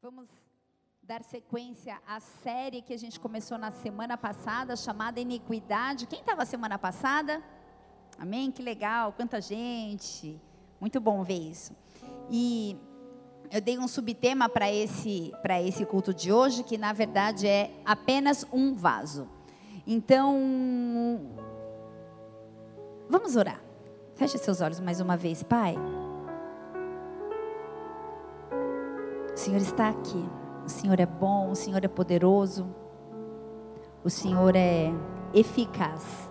Vamos dar sequência à série que a gente começou na semana passada, chamada Iniquidade. Quem estava semana passada? Amém? Que legal, quanta gente. Muito bom ver isso. E eu dei um subtema para esse, esse culto de hoje, que na verdade é apenas um vaso. Então, vamos orar. Feche seus olhos mais uma vez, Pai. O Senhor está aqui. O Senhor é bom, o Senhor é poderoso. O Senhor é eficaz.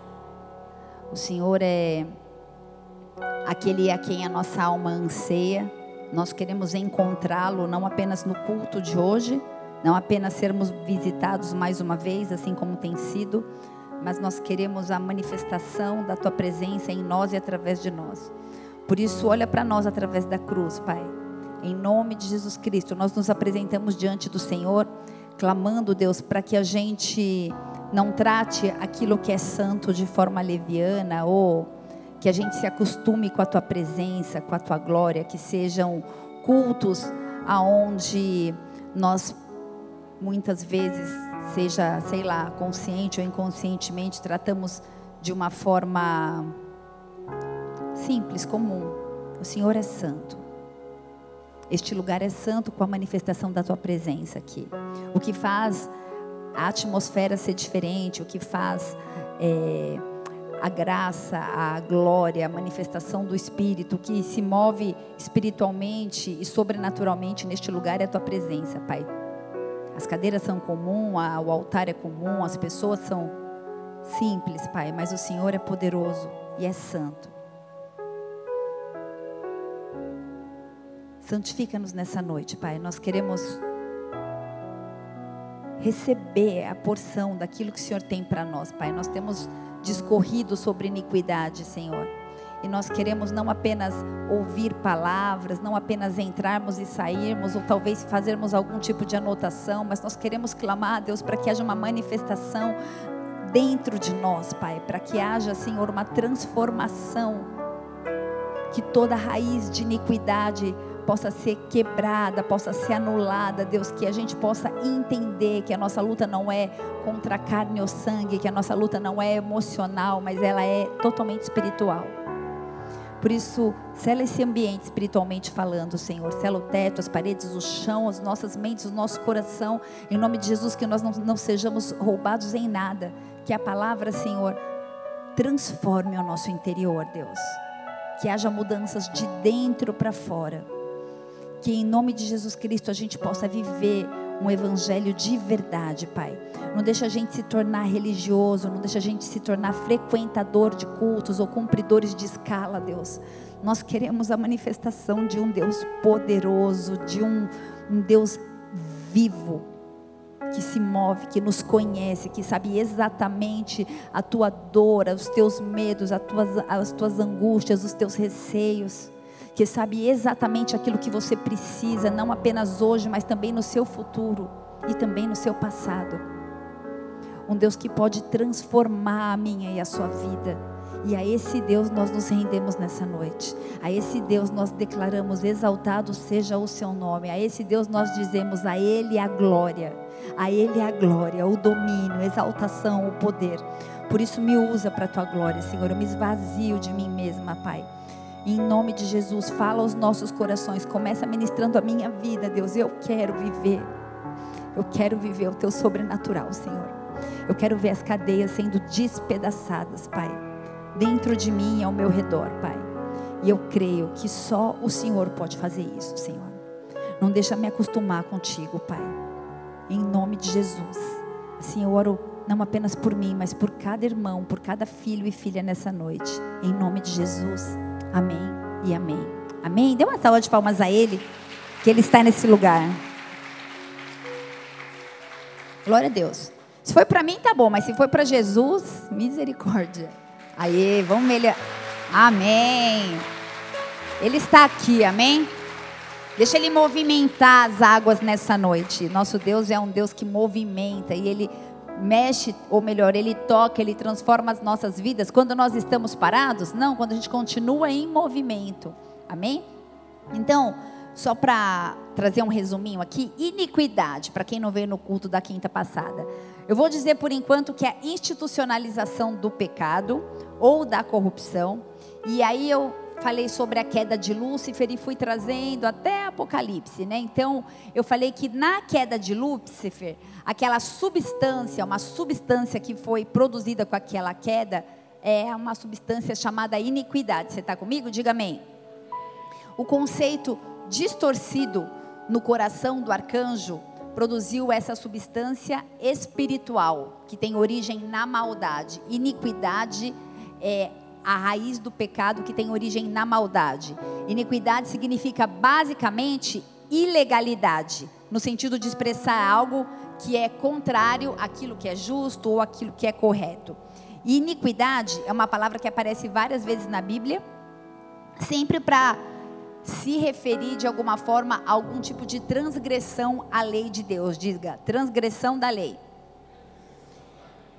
O Senhor é aquele a quem a nossa alma anseia. Nós queremos encontrá-lo não apenas no culto de hoje, não apenas sermos visitados mais uma vez, assim como tem sido, mas nós queremos a manifestação da tua presença em nós e através de nós. Por isso, olha para nós através da cruz, Pai. Em nome de Jesus Cristo, nós nos apresentamos diante do Senhor, clamando, Deus, para que a gente não trate aquilo que é santo de forma leviana ou que a gente se acostume com a tua presença, com a tua glória, que sejam cultos aonde nós muitas vezes, seja, sei lá, consciente ou inconscientemente, tratamos de uma forma simples, comum. O Senhor é santo. Este lugar é santo com a manifestação da tua presença aqui. O que faz a atmosfera ser diferente, o que faz é, a graça, a glória, a manifestação do Espírito, o que se move espiritualmente e sobrenaturalmente neste lugar é a tua presença, Pai. As cadeiras são comuns, o altar é comum, as pessoas são simples, Pai, mas o Senhor é poderoso e é santo. Santifica-nos nessa noite, Pai. Nós queremos receber a porção daquilo que o Senhor tem para nós, Pai. Nós temos discorrido sobre iniquidade, Senhor. E nós queremos não apenas ouvir palavras, não apenas entrarmos e sairmos, ou talvez fazermos algum tipo de anotação, mas nós queremos clamar a Deus para que haja uma manifestação dentro de nós, Pai, para que haja, Senhor, uma transformação, que toda raiz de iniquidade possa ser quebrada, possa ser anulada, Deus, que a gente possa entender que a nossa luta não é contra carne ou sangue, que a nossa luta não é emocional, mas ela é totalmente espiritual. Por isso, sela esse ambiente espiritualmente falando, Senhor. Sela o teto, as paredes, o chão, as nossas mentes, o nosso coração. Em nome de Jesus, que nós não, não sejamos roubados em nada. Que a palavra, Senhor, transforme o nosso interior, Deus. Que haja mudanças de dentro para fora que em nome de Jesus Cristo a gente possa viver um evangelho de verdade, Pai. Não deixa a gente se tornar religioso, não deixa a gente se tornar frequentador de cultos ou cumpridores de escala, Deus. Nós queremos a manifestação de um Deus poderoso, de um, um Deus vivo, que se move, que nos conhece, que sabe exatamente a tua dor, os teus medos, as tuas, as tuas angústias, os teus receios que sabe exatamente aquilo que você precisa, não apenas hoje, mas também no seu futuro e também no seu passado. Um Deus que pode transformar a minha e a sua vida. E a esse Deus nós nos rendemos nessa noite. A esse Deus nós declaramos: exaltado seja o seu nome. A esse Deus nós dizemos: a Ele a glória. A Ele a glória, o domínio, a exaltação, o poder. Por isso me usa para a tua glória, Senhor. Eu me esvazio de mim mesma, Pai em nome de Jesus, fala aos nossos corações. Começa ministrando a minha vida, Deus. Eu quero viver. Eu quero viver o teu sobrenatural, Senhor. Eu quero ver as cadeias sendo despedaçadas, Pai. Dentro de mim e ao meu redor, Pai. E eu creio que só o Senhor pode fazer isso, Senhor. Não deixa me acostumar contigo, Pai. Em nome de Jesus. Assim eu oro não apenas por mim, mas por cada irmão, por cada filho e filha nessa noite. Em nome de Jesus. Amém e amém. Amém? Dê uma salva de palmas a Ele, que Ele está nesse lugar. Glória a Deus. Se foi para mim, tá bom, mas se foi para Jesus, misericórdia. Aí, vamos melhor. Amém. Ele está aqui, amém? Deixa ele movimentar as águas nessa noite. Nosso Deus é um Deus que movimenta e ele mexe, ou melhor, Ele toca, Ele transforma as nossas vidas quando nós estamos parados? Não, quando a gente continua em movimento. Amém? Então, só para trazer um resuminho aqui. Iniquidade, para quem não veio no culto da quinta passada. Eu vou dizer por enquanto que é a institucionalização do pecado ou da corrupção. E aí eu falei sobre a queda de Lúcifer e fui trazendo até Apocalipse, né? Então, eu falei que na queda de Lúcifer, aquela substância, uma substância que foi produzida com aquela queda, é uma substância chamada iniquidade. Você está comigo? Diga amém. O conceito distorcido no coração do arcanjo produziu essa substância espiritual que tem origem na maldade. Iniquidade é a raiz do pecado que tem origem na maldade. Iniquidade significa basicamente ilegalidade, no sentido de expressar algo que é contrário àquilo que é justo ou aquilo que é correto. E iniquidade é uma palavra que aparece várias vezes na Bíblia, sempre para se referir de alguma forma a algum tipo de transgressão à lei de Deus. Diga, transgressão da lei.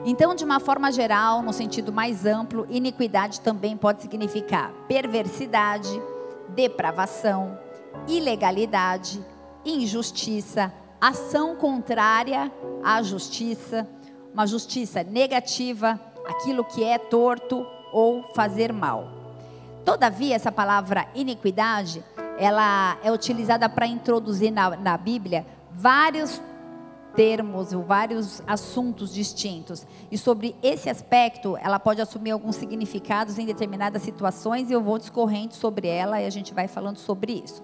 Então, de uma forma geral, no sentido mais amplo, iniquidade também pode significar perversidade, depravação, ilegalidade, injustiça, ação contrária à justiça, uma justiça negativa, aquilo que é torto ou fazer mal. Todavia, essa palavra iniquidade, ela é utilizada para introduzir na, na Bíblia vários termos, vários assuntos distintos. E sobre esse aspecto, ela pode assumir alguns significados em determinadas situações e eu vou discorrendo sobre ela e a gente vai falando sobre isso.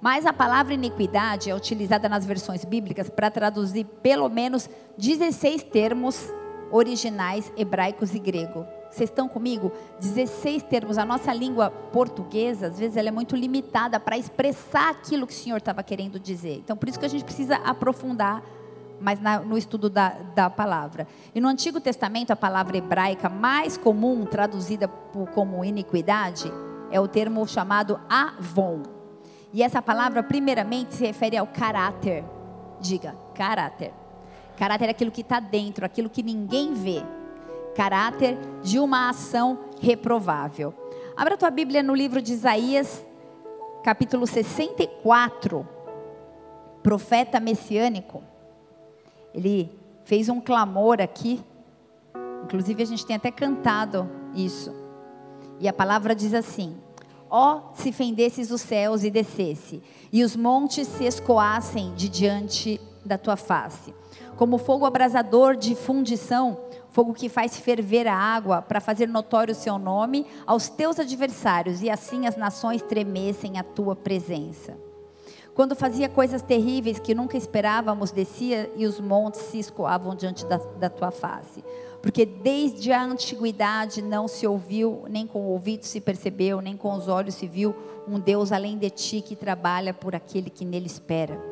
Mas a palavra iniquidade é utilizada nas versões bíblicas para traduzir pelo menos 16 termos originais hebraicos e grego. Vocês estão comigo? 16 termos. A nossa língua portuguesa, às vezes, ela é muito limitada para expressar aquilo que o Senhor estava querendo dizer. Então, por isso que a gente precisa aprofundar mas na, no estudo da, da palavra. E no Antigo Testamento, a palavra hebraica mais comum, traduzida por, como iniquidade, é o termo chamado avon. E essa palavra, primeiramente, se refere ao caráter. Diga, caráter. Caráter é aquilo que está dentro, aquilo que ninguém vê. Caráter de uma ação reprovável. Abra tua Bíblia no livro de Isaías, capítulo 64. Profeta messiânico. Ele fez um clamor aqui. Inclusive, a gente tem até cantado isso. E a palavra diz assim: Ó, oh, se fendesses os céus e descesse, e os montes se escoassem de diante da tua face. Como fogo abrasador de fundição, fogo que faz ferver a água para fazer notório o seu nome aos teus adversários, e assim as nações tremessem a tua presença. Quando fazia coisas terríveis que nunca esperávamos, descia e os montes se escoavam diante da, da tua face. Porque desde a antiguidade não se ouviu, nem com o ouvido se percebeu, nem com os olhos se viu um Deus além de ti que trabalha por aquele que nele espera.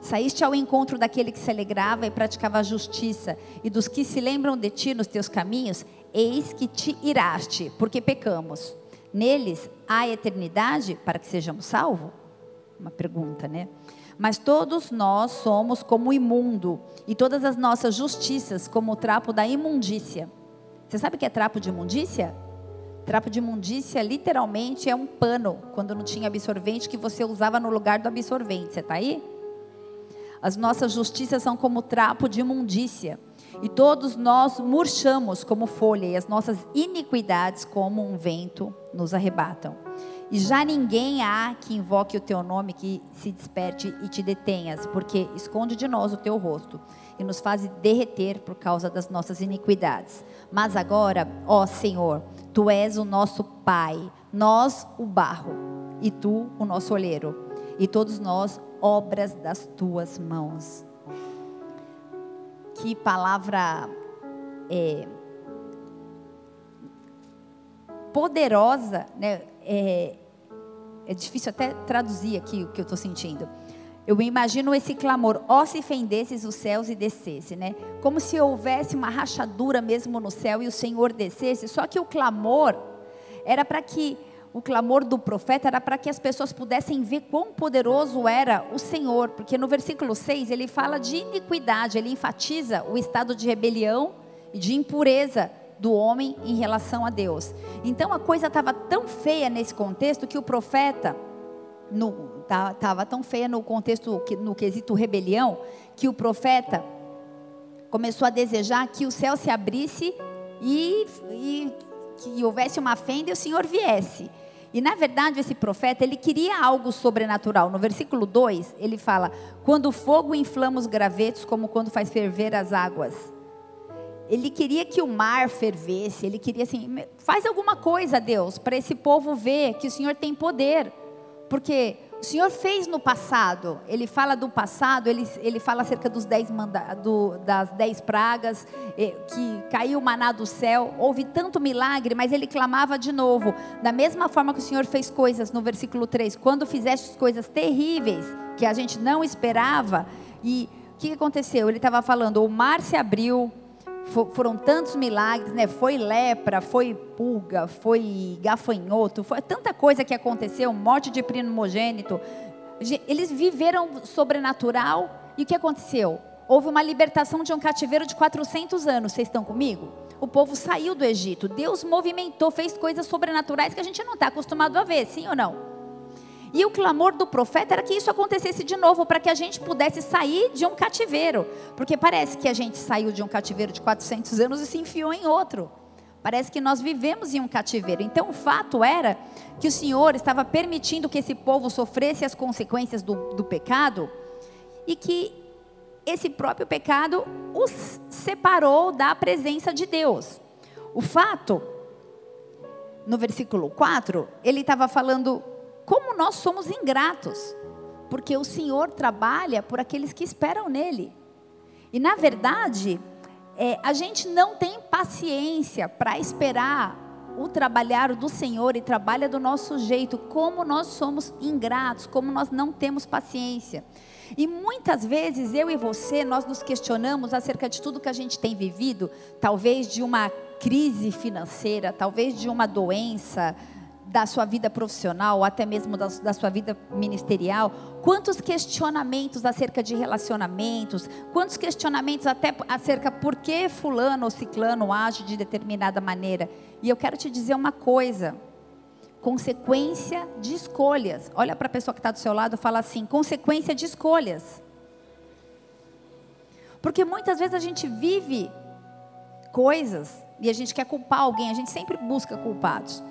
Saíste ao encontro daquele que se alegrava e praticava a justiça, e dos que se lembram de ti nos teus caminhos, eis que te iraste, porque pecamos. Neles há eternidade para que sejamos salvos? Uma pergunta, né? Mas todos nós somos como imundo, e todas as nossas justiças como o trapo da imundícia. Você sabe o que é trapo de imundícia? Trapo de imundícia literalmente é um pano, quando não tinha absorvente, que você usava no lugar do absorvente. Você está aí? As nossas justiças são como trapo de imundícia. E todos nós murchamos como folha, e as nossas iniquidades, como um vento, nos arrebatam. E já ninguém há que invoque o teu nome, que se desperte e te detenhas, porque esconde de nós o teu rosto e nos faz derreter por causa das nossas iniquidades. Mas agora, ó Senhor, tu és o nosso Pai, nós o barro, e tu o nosso olheiro, e todos nós obras das tuas mãos. Que palavra é, poderosa, né? É, é difícil até traduzir aqui o que eu estou sentindo. Eu imagino esse clamor, ó se fendesses os céus e descesse, né? Como se houvesse uma rachadura mesmo no céu e o Senhor descesse. Só que o clamor era para que o clamor do profeta era para que as pessoas pudessem ver quão poderoso era o Senhor, porque no versículo 6 ele fala de iniquidade, ele enfatiza o estado de rebelião e de impureza do homem em relação a Deus. Então a coisa estava tão feia nesse contexto que o profeta, estava tão feia no contexto, no quesito rebelião, que o profeta começou a desejar que o céu se abrisse e, e que houvesse uma fenda e o Senhor viesse. E na verdade, esse profeta, ele queria algo sobrenatural. No versículo 2, ele fala: Quando o fogo inflama os gravetos, como quando faz ferver as águas. Ele queria que o mar fervesse, ele queria assim: faz alguma coisa, Deus, para esse povo ver que o Senhor tem poder. Porque o Senhor fez no passado. Ele fala do passado, ele, ele fala acerca dos dez manda, do, das dez pragas, eh, que caiu o maná do céu. Houve tanto milagre, mas ele clamava de novo. Da mesma forma que o Senhor fez coisas no versículo 3, quando fizeste coisas terríveis que a gente não esperava. E o que aconteceu? Ele estava falando: o mar se abriu, foram tantos milagres, né? Foi lepra, foi pulga, foi gafanhoto, foi tanta coisa que aconteceu, morte de primogênito. Eles viveram sobrenatural e o que aconteceu? Houve uma libertação de um cativeiro de 400 anos. Vocês estão comigo? O povo saiu do Egito. Deus movimentou, fez coisas sobrenaturais que a gente não está acostumado a ver, sim ou não? E o clamor do profeta era que isso acontecesse de novo, para que a gente pudesse sair de um cativeiro. Porque parece que a gente saiu de um cativeiro de 400 anos e se enfiou em outro. Parece que nós vivemos em um cativeiro. Então o fato era que o Senhor estava permitindo que esse povo sofresse as consequências do, do pecado e que esse próprio pecado os separou da presença de Deus. O fato, no versículo 4, ele estava falando como nós somos ingratos, porque o Senhor trabalha por aqueles que esperam nele. E na verdade, é, a gente não tem paciência para esperar o trabalhar do Senhor e trabalha do nosso jeito, como nós somos ingratos, como nós não temos paciência. E muitas vezes eu e você, nós nos questionamos acerca de tudo que a gente tem vivido, talvez de uma crise financeira, talvez de uma doença, da sua vida profissional, ou até mesmo da, da, sua vida ministerial, quantos questionamentos acerca de relacionamentos, quantos questionamentos até acerca por que fulano ou ciclano age de determinada maneira. E eu quero te dizer uma coisa, consequência de escolhas. Olha para a pessoa que está do seu lado e fala assim, consequência de escolhas. Porque muitas vezes a gente vive coisas e a gente quer culpar alguém, a gente sempre busca culpados.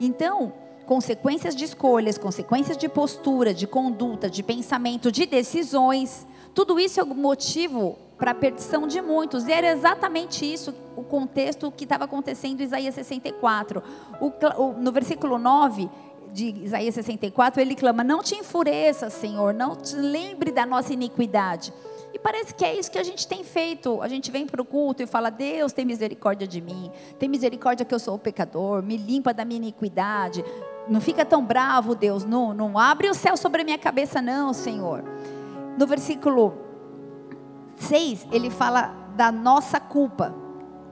Então, consequências de escolhas, consequências de postura, de conduta, de pensamento, de decisões, tudo isso é motivo para a perdição de muitos. E era exatamente isso o contexto que estava acontecendo em Isaías 64. O, o, no versículo 9 de Isaías 64, ele clama: Não te enfureça, Senhor, não te lembre da nossa iniquidade. E parece que é isso que a gente tem feito. A gente vem para o culto e fala: Deus, tem misericórdia de mim. Tem misericórdia que eu sou pecador. Me limpa da minha iniquidade. Não fica tão bravo, Deus. Não, não abre o céu sobre a minha cabeça, não, Senhor. No versículo 6, ele fala da nossa culpa.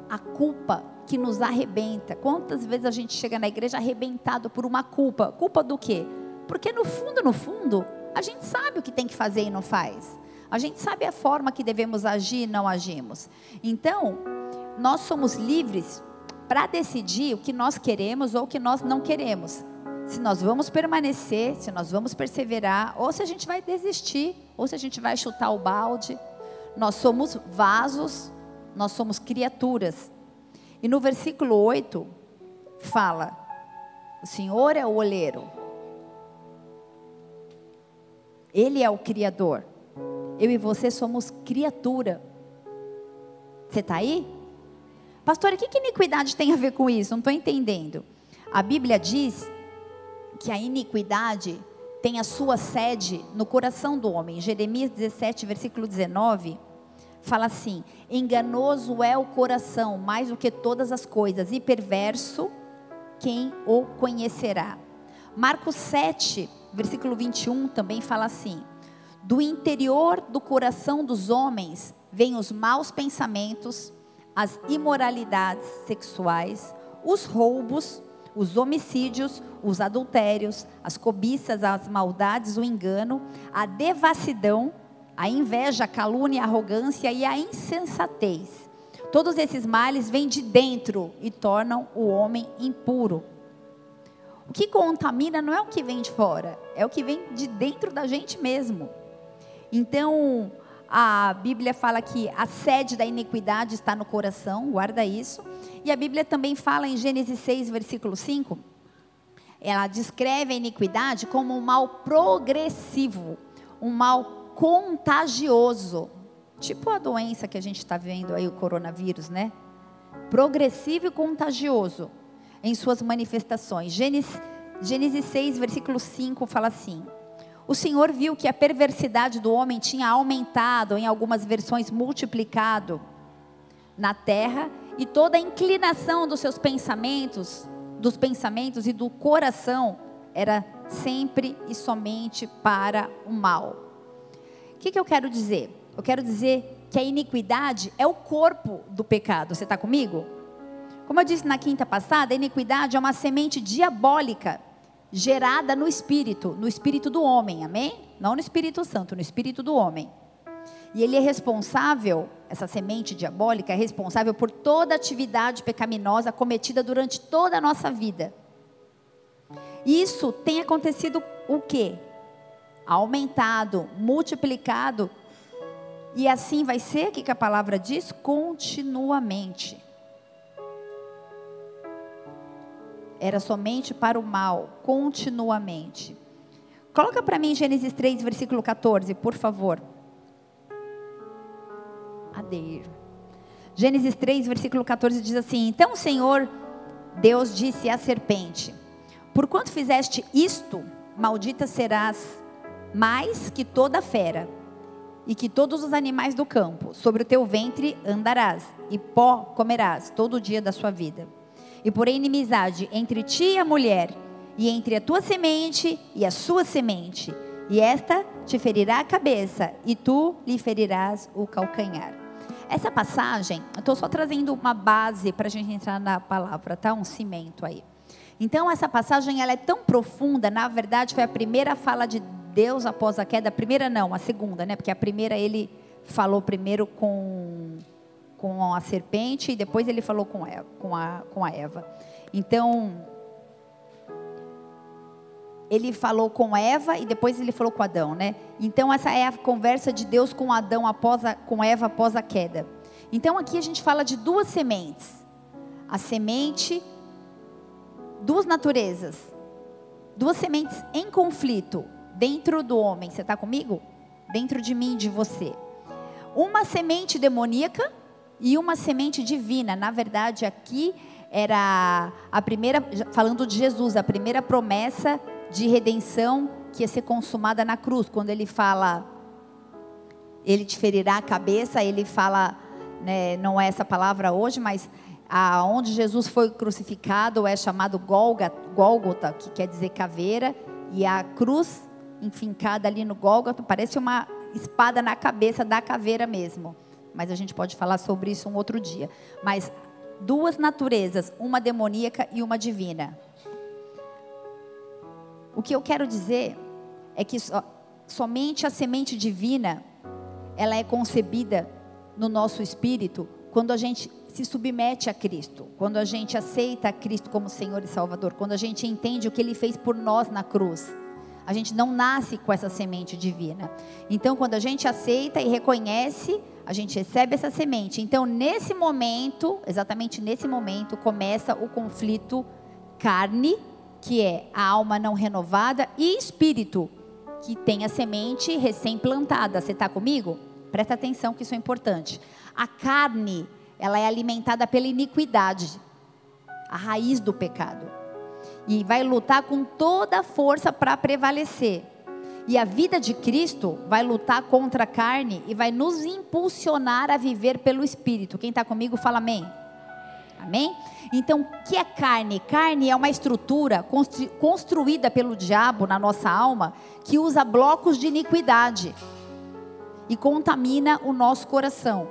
A culpa que nos arrebenta. Quantas vezes a gente chega na igreja arrebentado por uma culpa? Culpa do quê? Porque no fundo, no fundo, a gente sabe o que tem que fazer e não faz. A gente sabe a forma que devemos agir e não agimos. Então, nós somos livres para decidir o que nós queremos ou o que nós não queremos. Se nós vamos permanecer, se nós vamos perseverar, ou se a gente vai desistir, ou se a gente vai chutar o balde. Nós somos vasos, nós somos criaturas. E no versículo 8 fala: O Senhor é o oleiro. Ele é o criador. Eu e você somos criatura. Você está aí? Pastor, o que, que iniquidade tem a ver com isso? Não estou entendendo. A Bíblia diz que a iniquidade tem a sua sede no coração do homem. Jeremias 17, versículo 19, fala assim: Enganoso é o coração mais do que todas as coisas, e perverso quem o conhecerá. Marcos 7, versículo 21 também fala assim: do interior do coração dos homens vêm os maus pensamentos, as imoralidades sexuais, os roubos, os homicídios, os adultérios, as cobiças, as maldades, o engano, a devassidão, a inveja, a calúnia, a arrogância e a insensatez. Todos esses males vêm de dentro e tornam o homem impuro. O que contamina não é o que vem de fora, é o que vem de dentro da gente mesmo. Então, a Bíblia fala que a sede da iniquidade está no coração, guarda isso. E a Bíblia também fala em Gênesis 6, versículo 5, ela descreve a iniquidade como um mal progressivo, um mal contagioso. Tipo a doença que a gente está vendo aí, o coronavírus, né? Progressivo e contagioso em suas manifestações. Gênesis, Gênesis 6, versículo 5 fala assim: O Senhor viu que a perversidade do homem tinha aumentado, em algumas versões multiplicado, na terra, e toda a inclinação dos seus pensamentos, dos pensamentos e do coração era sempre e somente para o mal. O que, que eu quero dizer? Eu quero dizer que a iniquidade é o corpo do pecado. Você está comigo? Como eu disse na quinta passada, a iniquidade é uma semente diabólica gerada no espírito, no espírito do homem, amém? Não no Espírito Santo, no espírito do homem. E ele é responsável, essa semente diabólica é responsável por toda atividade pecaminosa cometida durante toda a nossa vida. Isso tem acontecido o quê? Aumentado, multiplicado. E assim vai ser, o que a palavra diz? Continuamente. Era somente para o mal, continuamente. Coloca para mim Gênesis 3, versículo 14, por favor. Adeir. Gênesis 3, versículo 14 diz assim: Então o Senhor, Deus disse à serpente: Por quanto fizeste isto, maldita serás mais que toda fera, e que todos os animais do campo, sobre o teu ventre andarás, e pó comerás todo o dia da sua vida e porém inimizade entre ti e a mulher, e entre a tua semente e a sua semente, e esta te ferirá a cabeça, e tu lhe ferirás o calcanhar. Essa passagem, eu estou só trazendo uma base para a gente entrar na palavra, tá? Um cimento aí. Então essa passagem ela é tão profunda, na verdade foi a primeira fala de Deus após a queda, a primeira não, a segunda, né? Porque a primeira ele falou primeiro com com a serpente e depois ele falou com, Eva, com, a, com a Eva. Então, ele falou com Eva e depois ele falou com Adão, né? Então essa é a conversa de Deus com Adão após a, com Eva após a queda. Então aqui a gente fala de duas sementes. A semente, duas naturezas, duas sementes em conflito dentro do homem. Você está comigo? Dentro de mim, de você. Uma semente demoníaca e uma semente divina. Na verdade, aqui era a primeira, falando de Jesus, a primeira promessa de redenção que ia ser consumada na cruz. Quando ele fala, ele te ferirá a cabeça, ele fala, né, não é essa palavra hoje, mas aonde Jesus foi crucificado é chamado Gólgota, que quer dizer caveira, e a cruz enfincada ali no Gólgota parece uma espada na cabeça da caveira mesmo mas a gente pode falar sobre isso um outro dia. Mas duas naturezas, uma demoníaca e uma divina. O que eu quero dizer é que somente a semente divina ela é concebida no nosso espírito quando a gente se submete a Cristo, quando a gente aceita Cristo como Senhor e Salvador, quando a gente entende o que Ele fez por nós na cruz. A gente não nasce com essa semente divina. Então, quando a gente aceita e reconhece, a gente recebe essa semente. Então, nesse momento, exatamente nesse momento, começa o conflito carne, que é a alma não renovada, e espírito, que tem a semente recém-plantada. Você está comigo? Presta atenção que isso é importante. A carne, ela é alimentada pela iniquidade, a raiz do pecado e vai lutar com toda a força para prevalecer. E a vida de Cristo vai lutar contra a carne e vai nos impulsionar a viver pelo Espírito. Quem está comigo, fala amém. Amém? Então, o que é carne? Carne é uma estrutura construída pelo diabo na nossa alma que usa blocos de iniquidade e contamina o nosso coração,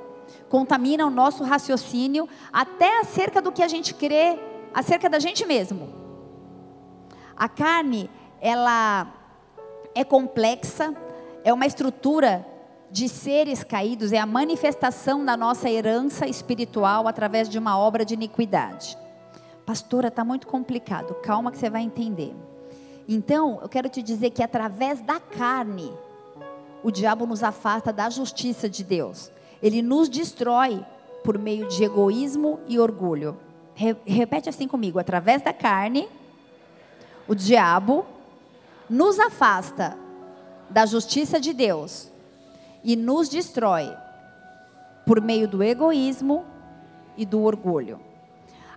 contamina o nosso raciocínio, até acerca do que a gente crê acerca da gente mesmo. A carne, ela é complexa, é uma estrutura de seres caídos, é a manifestação da nossa herança espiritual através de uma obra de iniquidade. Pastora, está muito complicado. Calma que você vai entender. Então, eu quero te dizer que através da carne, o diabo nos afasta da justiça de Deus. Ele nos destrói por meio de egoísmo e orgulho. Re repete assim comigo: através da carne, o diabo nos afasta da justiça de Deus e nos destrói por meio do egoísmo e do orgulho.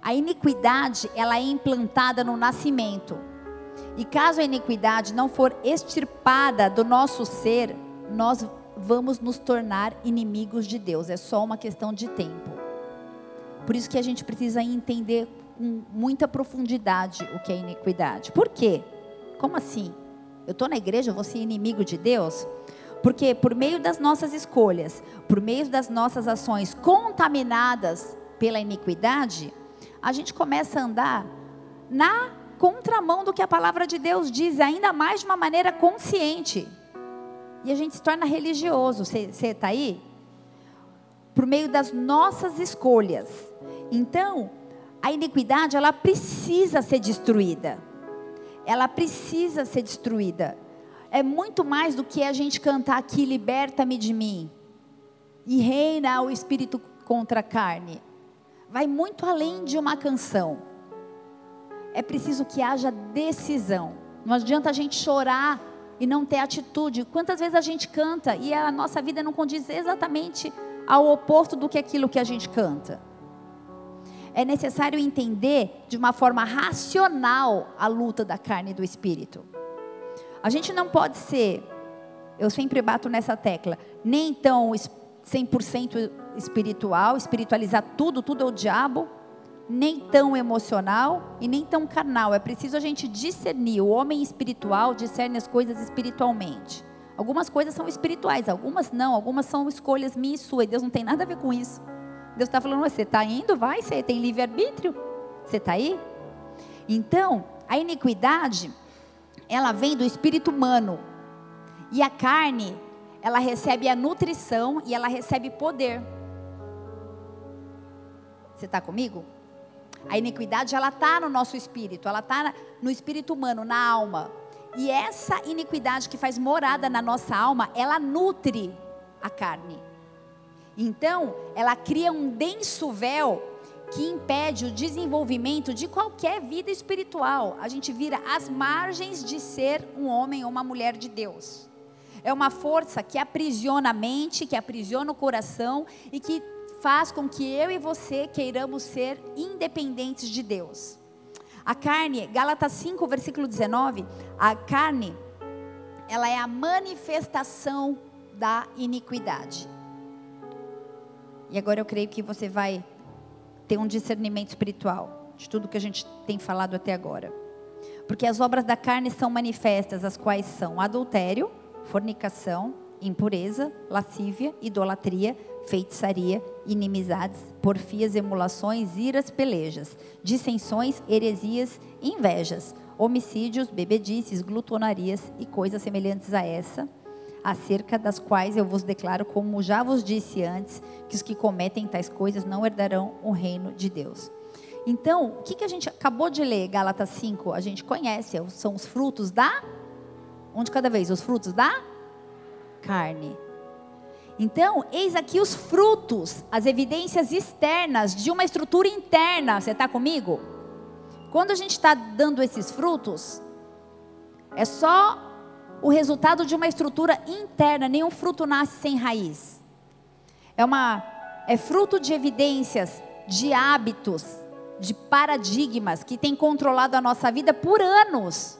A iniquidade, ela é implantada no nascimento. E caso a iniquidade não for extirpada do nosso ser, nós vamos nos tornar inimigos de Deus. É só uma questão de tempo. Por isso que a gente precisa entender com muita profundidade o que é iniquidade. Por quê? Como assim? Eu estou na igreja, eu vou ser inimigo de Deus? Porque por meio das nossas escolhas, por meio das nossas ações contaminadas pela iniquidade, a gente começa a andar na contramão do que a palavra de Deus diz, ainda mais de uma maneira consciente. E a gente se torna religioso. Você está aí? Por meio das nossas escolhas. Então, a iniquidade, ela precisa ser destruída. Ela precisa ser destruída. É muito mais do que a gente cantar aqui, liberta-me de mim. E reina o espírito contra a carne. Vai muito além de uma canção. É preciso que haja decisão. Não adianta a gente chorar e não ter atitude. Quantas vezes a gente canta e a nossa vida não condiz exatamente ao oposto do que aquilo que a gente canta? É necessário entender de uma forma racional a luta da carne e do espírito. A gente não pode ser, eu sempre bato nessa tecla, nem tão 100% espiritual, espiritualizar tudo, tudo é o diabo, nem tão emocional e nem tão carnal. É preciso a gente discernir. O homem espiritual discerne as coisas espiritualmente. Algumas coisas são espirituais, algumas não, algumas são escolhas minhas e suas. Deus não tem nada a ver com isso. Deus está falando, você está indo, vai, você tem livre-arbítrio. Você está aí? Então, a iniquidade, ela vem do espírito humano. E a carne, ela recebe a nutrição e ela recebe poder. Você está comigo? A iniquidade, ela está no nosso espírito, ela está no espírito humano, na alma. E essa iniquidade que faz morada na nossa alma, ela nutre a carne. Então, ela cria um denso véu que impede o desenvolvimento de qualquer vida espiritual. A gente vira às margens de ser um homem ou uma mulher de Deus. É uma força que aprisiona a mente, que aprisiona o coração e que faz com que eu e você queiramos ser independentes de Deus. A carne, Gálatas 5, versículo 19, a carne, ela é a manifestação da iniquidade. E agora eu creio que você vai ter um discernimento espiritual de tudo que a gente tem falado até agora. Porque as obras da carne são manifestas, as quais são adultério, fornicação, impureza, lascívia, idolatria, feitiçaria, inimizades, porfias, emulações, iras, pelejas, dissensões, heresias, invejas, homicídios, bebedices, glutonarias e coisas semelhantes a essa, acerca das quais eu vos declaro, como já vos disse antes, que os que cometem tais coisas não herdarão o reino de Deus. Então, o que, que a gente acabou de ler, Gálatas 5, a gente conhece, são os frutos da. Um de cada vez, os frutos da carne. Então, eis aqui os frutos, as evidências externas de uma estrutura interna. Você está comigo? Quando a gente está dando esses frutos, é só o resultado de uma estrutura interna. Nenhum fruto nasce sem raiz. É uma é fruto de evidências, de hábitos, de paradigmas que têm controlado a nossa vida por anos.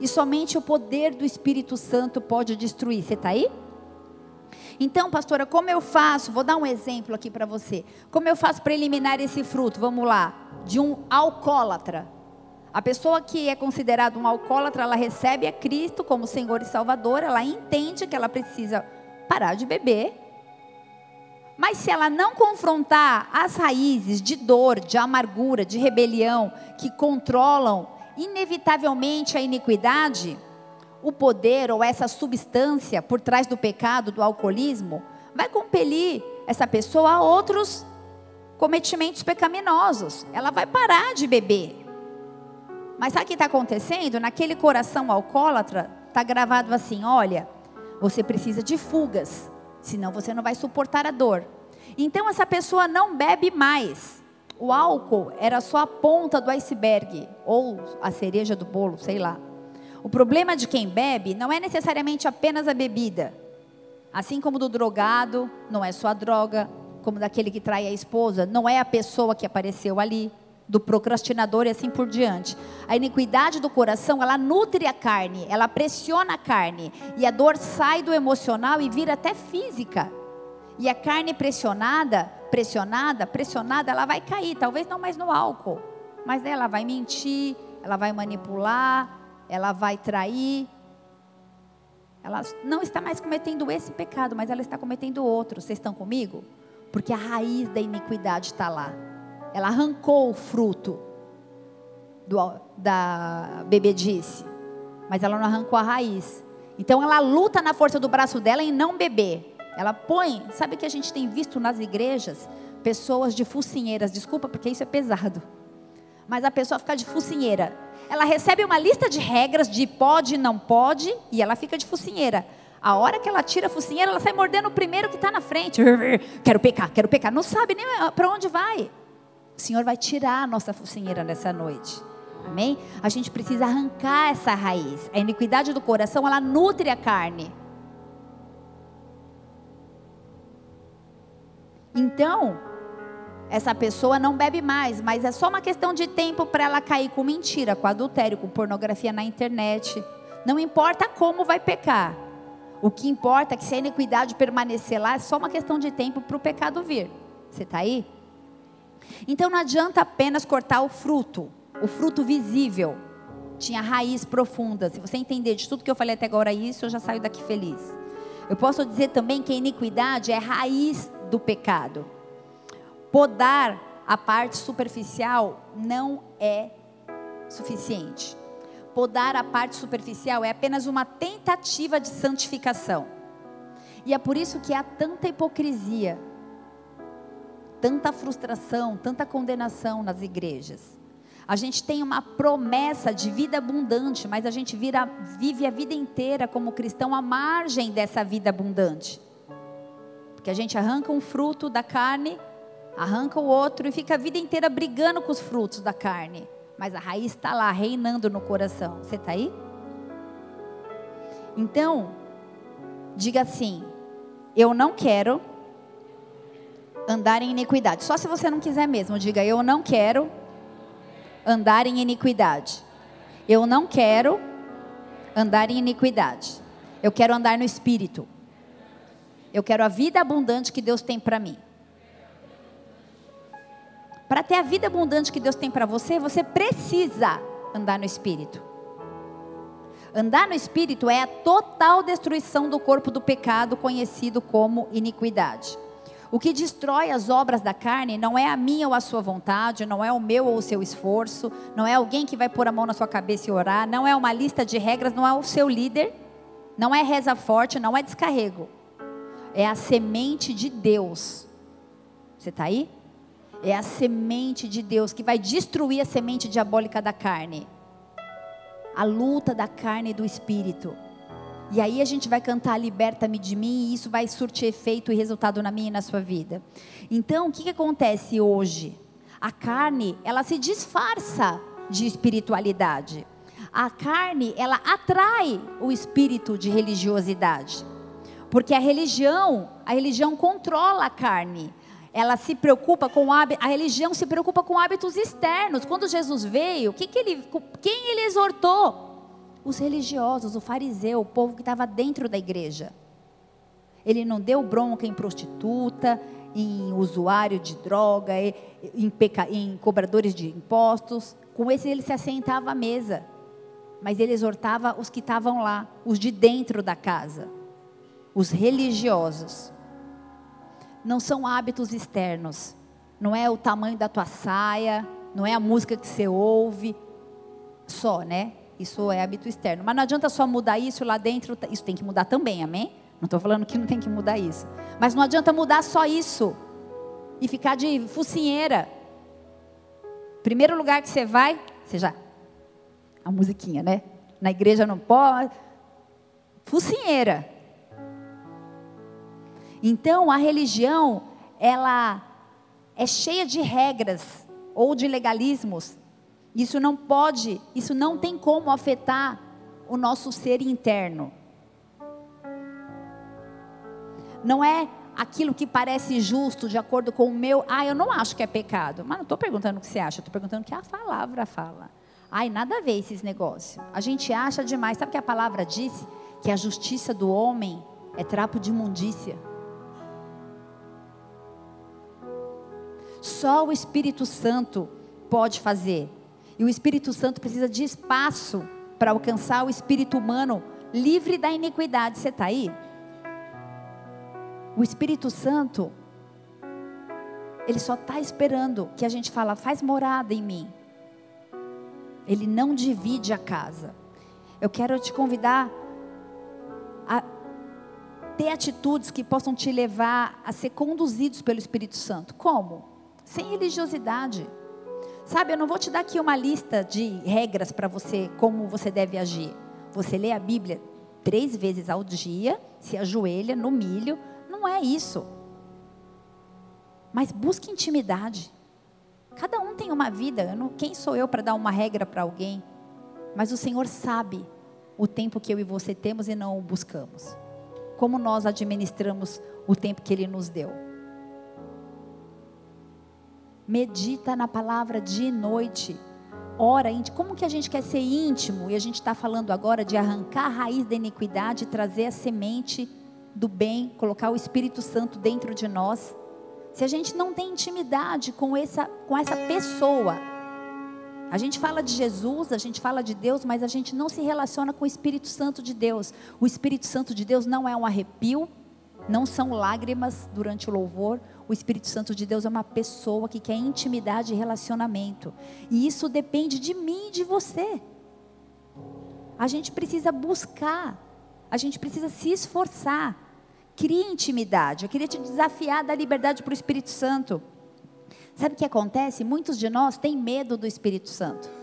E somente o poder do Espírito Santo pode destruir. Você está aí? Então, pastora, como eu faço? Vou dar um exemplo aqui para você. Como eu faço para eliminar esse fruto? Vamos lá. De um alcoólatra. A pessoa que é considerada um alcoólatra, ela recebe a Cristo como Senhor e Salvador, ela entende que ela precisa parar de beber. Mas se ela não confrontar as raízes de dor, de amargura, de rebelião que controlam inevitavelmente a iniquidade, o poder ou essa substância por trás do pecado, do alcoolismo, vai compelir essa pessoa a outros cometimentos pecaminosos. Ela vai parar de beber. Mas sabe o que está acontecendo? Naquele coração alcoólatra, está gravado assim: olha, você precisa de fugas, senão você não vai suportar a dor. Então essa pessoa não bebe mais. O álcool era só a ponta do iceberg, ou a cereja do bolo, sei lá. O problema de quem bebe não é necessariamente apenas a bebida. Assim como do drogado, não é só a droga, como daquele que trai a esposa, não é a pessoa que apareceu ali, do procrastinador e assim por diante. A iniquidade do coração, ela nutre a carne, ela pressiona a carne, e a dor sai do emocional e vira até física. E a carne pressionada, pressionada, pressionada, ela vai cair, talvez não mais no álcool, mas ela vai mentir, ela vai manipular, ela vai trair. Ela não está mais cometendo esse pecado, mas ela está cometendo outro. Vocês estão comigo? Porque a raiz da iniquidade está lá. Ela arrancou o fruto do, da bebedice, mas ela não arrancou a raiz. Então ela luta na força do braço dela em não beber. Ela põe, sabe o que a gente tem visto nas igrejas? Pessoas de focinheiras, desculpa porque isso é pesado. Mas a pessoa fica de focinheira. Ela recebe uma lista de regras de pode e não pode, e ela fica de focinheira. A hora que ela tira a focinheira, ela sai mordendo o primeiro que está na frente. Quero pecar, quero pecar. Não sabe nem para onde vai. O Senhor vai tirar a nossa focinheira nessa noite. Amém? A gente precisa arrancar essa raiz. A iniquidade do coração, ela nutre a carne. Então, essa pessoa não bebe mais, mas é só uma questão de tempo para ela cair com mentira, com adultério, com pornografia na internet. Não importa como vai pecar. O que importa é que se a iniquidade permanecer lá, é só uma questão de tempo para o pecado vir. Você está aí? Então não adianta apenas cortar o fruto, o fruto visível. Tinha raiz profunda. Se você entender de tudo que eu falei até agora isso, eu já saio daqui feliz. Eu posso dizer também que a iniquidade é raiz do pecado. Podar a parte superficial não é suficiente podar a parte superficial é apenas uma tentativa de santificação. E é por isso que há tanta hipocrisia, tanta frustração, tanta condenação nas igrejas. A gente tem uma promessa de vida abundante, mas a gente vira, vive a vida inteira como cristão à margem dessa vida abundante. Porque a gente arranca um fruto da carne, arranca o outro e fica a vida inteira brigando com os frutos da carne mas a raiz está lá, reinando no coração. Você está aí? Então, diga assim: eu não quero andar em iniquidade. Só se você não quiser mesmo, diga: eu não quero andar em iniquidade. Eu não quero andar em iniquidade. Eu quero andar no espírito. Eu quero a vida abundante que Deus tem para mim. Para ter a vida abundante que Deus tem para você, você precisa andar no espírito. Andar no espírito é a total destruição do corpo do pecado, conhecido como iniquidade. O que destrói as obras da carne não é a minha ou a sua vontade, não é o meu ou o seu esforço, não é alguém que vai pôr a mão na sua cabeça e orar, não é uma lista de regras, não é o seu líder, não é reza forte, não é descarrego. É a semente de Deus. Você está aí? É a semente de Deus que vai destruir a semente diabólica da carne. A luta da carne e do espírito. E aí a gente vai cantar Liberta-me de mim, e isso vai surtir efeito e resultado na minha e na sua vida. Então, o que, que acontece hoje? A carne, ela se disfarça de espiritualidade. A carne, ela atrai o espírito de religiosidade. Porque a religião, a religião controla a carne ela se preocupa com a religião se preocupa com hábitos externos. Quando Jesus veio, que que ele, quem ele exortou? Os religiosos, o fariseu, o povo que estava dentro da igreja. Ele não deu bronca em prostituta, em usuário de droga, em, peca, em cobradores de impostos. Com esse ele se assentava à mesa. Mas ele exortava os que estavam lá, os de dentro da casa, os religiosos não são hábitos externos. Não é o tamanho da tua saia, não é a música que você ouve, só, né? Isso é hábito externo. Mas não adianta só mudar isso lá dentro, isso tem que mudar também, amém? Não estou falando que não tem que mudar isso. Mas não adianta mudar só isso. e ficar de focinheira. Primeiro lugar que você vai, já. A musiquinha, né? Na igreja não pode. Focinheira. Então a religião, ela é cheia de regras ou de legalismos. Isso não pode, isso não tem como afetar o nosso ser interno. Não é aquilo que parece justo de acordo com o meu. Ah, eu não acho que é pecado. Mas não estou perguntando o que você acha, estou perguntando o que a palavra fala. Ai, nada a ver esses negócios. A gente acha demais. Sabe o que a palavra disse? Que a justiça do homem é trapo de imundícia. Só o Espírito Santo pode fazer. E o Espírito Santo precisa de espaço para alcançar o espírito humano livre da iniquidade. Você está aí? O Espírito Santo, ele só está esperando que a gente fala, faz morada em mim. Ele não divide a casa. Eu quero te convidar a ter atitudes que possam te levar a ser conduzidos pelo Espírito Santo. Como? Sem religiosidade. Sabe, eu não vou te dar aqui uma lista de regras para você, como você deve agir. Você lê a Bíblia três vezes ao dia, se ajoelha no milho. Não é isso. Mas busque intimidade. Cada um tem uma vida. Não, quem sou eu para dar uma regra para alguém? Mas o Senhor sabe o tempo que eu e você temos e não o buscamos. Como nós administramos o tempo que Ele nos deu medita na palavra dia e noite, ora, como que a gente quer ser íntimo? E a gente está falando agora de arrancar a raiz da iniquidade, trazer a semente do bem, colocar o Espírito Santo dentro de nós. Se a gente não tem intimidade com essa, com essa pessoa, a gente fala de Jesus, a gente fala de Deus, mas a gente não se relaciona com o Espírito Santo de Deus. O Espírito Santo de Deus não é um arrepio, não são lágrimas durante o louvor. O Espírito Santo de Deus é uma pessoa que quer intimidade e relacionamento. E isso depende de mim e de você. A gente precisa buscar, a gente precisa se esforçar. Crie intimidade. Eu queria te desafiar da liberdade para o Espírito Santo. Sabe o que acontece? Muitos de nós têm medo do Espírito Santo.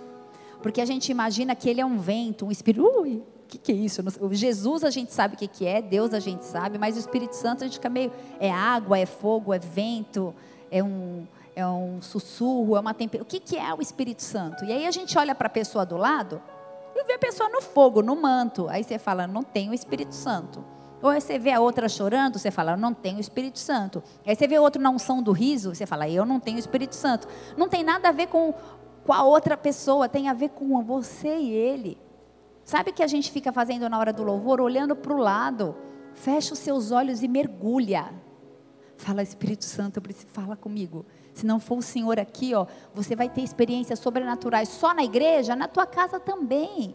Porque a gente imagina que ele é um vento, um espírito. Ui, o que, que, é isso? O Jesus a gente sabe o que, que é, Deus a gente sabe, mas o Espírito Santo a gente fica meio. É água, é fogo, é vento, é um, é um sussurro, é uma temperatura. O que, que é o Espírito Santo? E aí a gente olha para a pessoa do lado e vê a pessoa no fogo, no manto. Aí você fala, não tem o Espírito Santo. Ou aí você vê a outra chorando, você fala, não tenho o Espírito Santo. Aí você vê outro na unção do riso, você fala, eu não tenho o Espírito Santo. Não tem nada a ver com, com a outra pessoa, tem a ver com você e ele. Sabe o que a gente fica fazendo na hora do louvor? Olhando para o lado. Fecha os seus olhos e mergulha. Fala, Espírito Santo, falar comigo. Se não for o Senhor aqui, ó, você vai ter experiências sobrenaturais só na igreja, na tua casa também.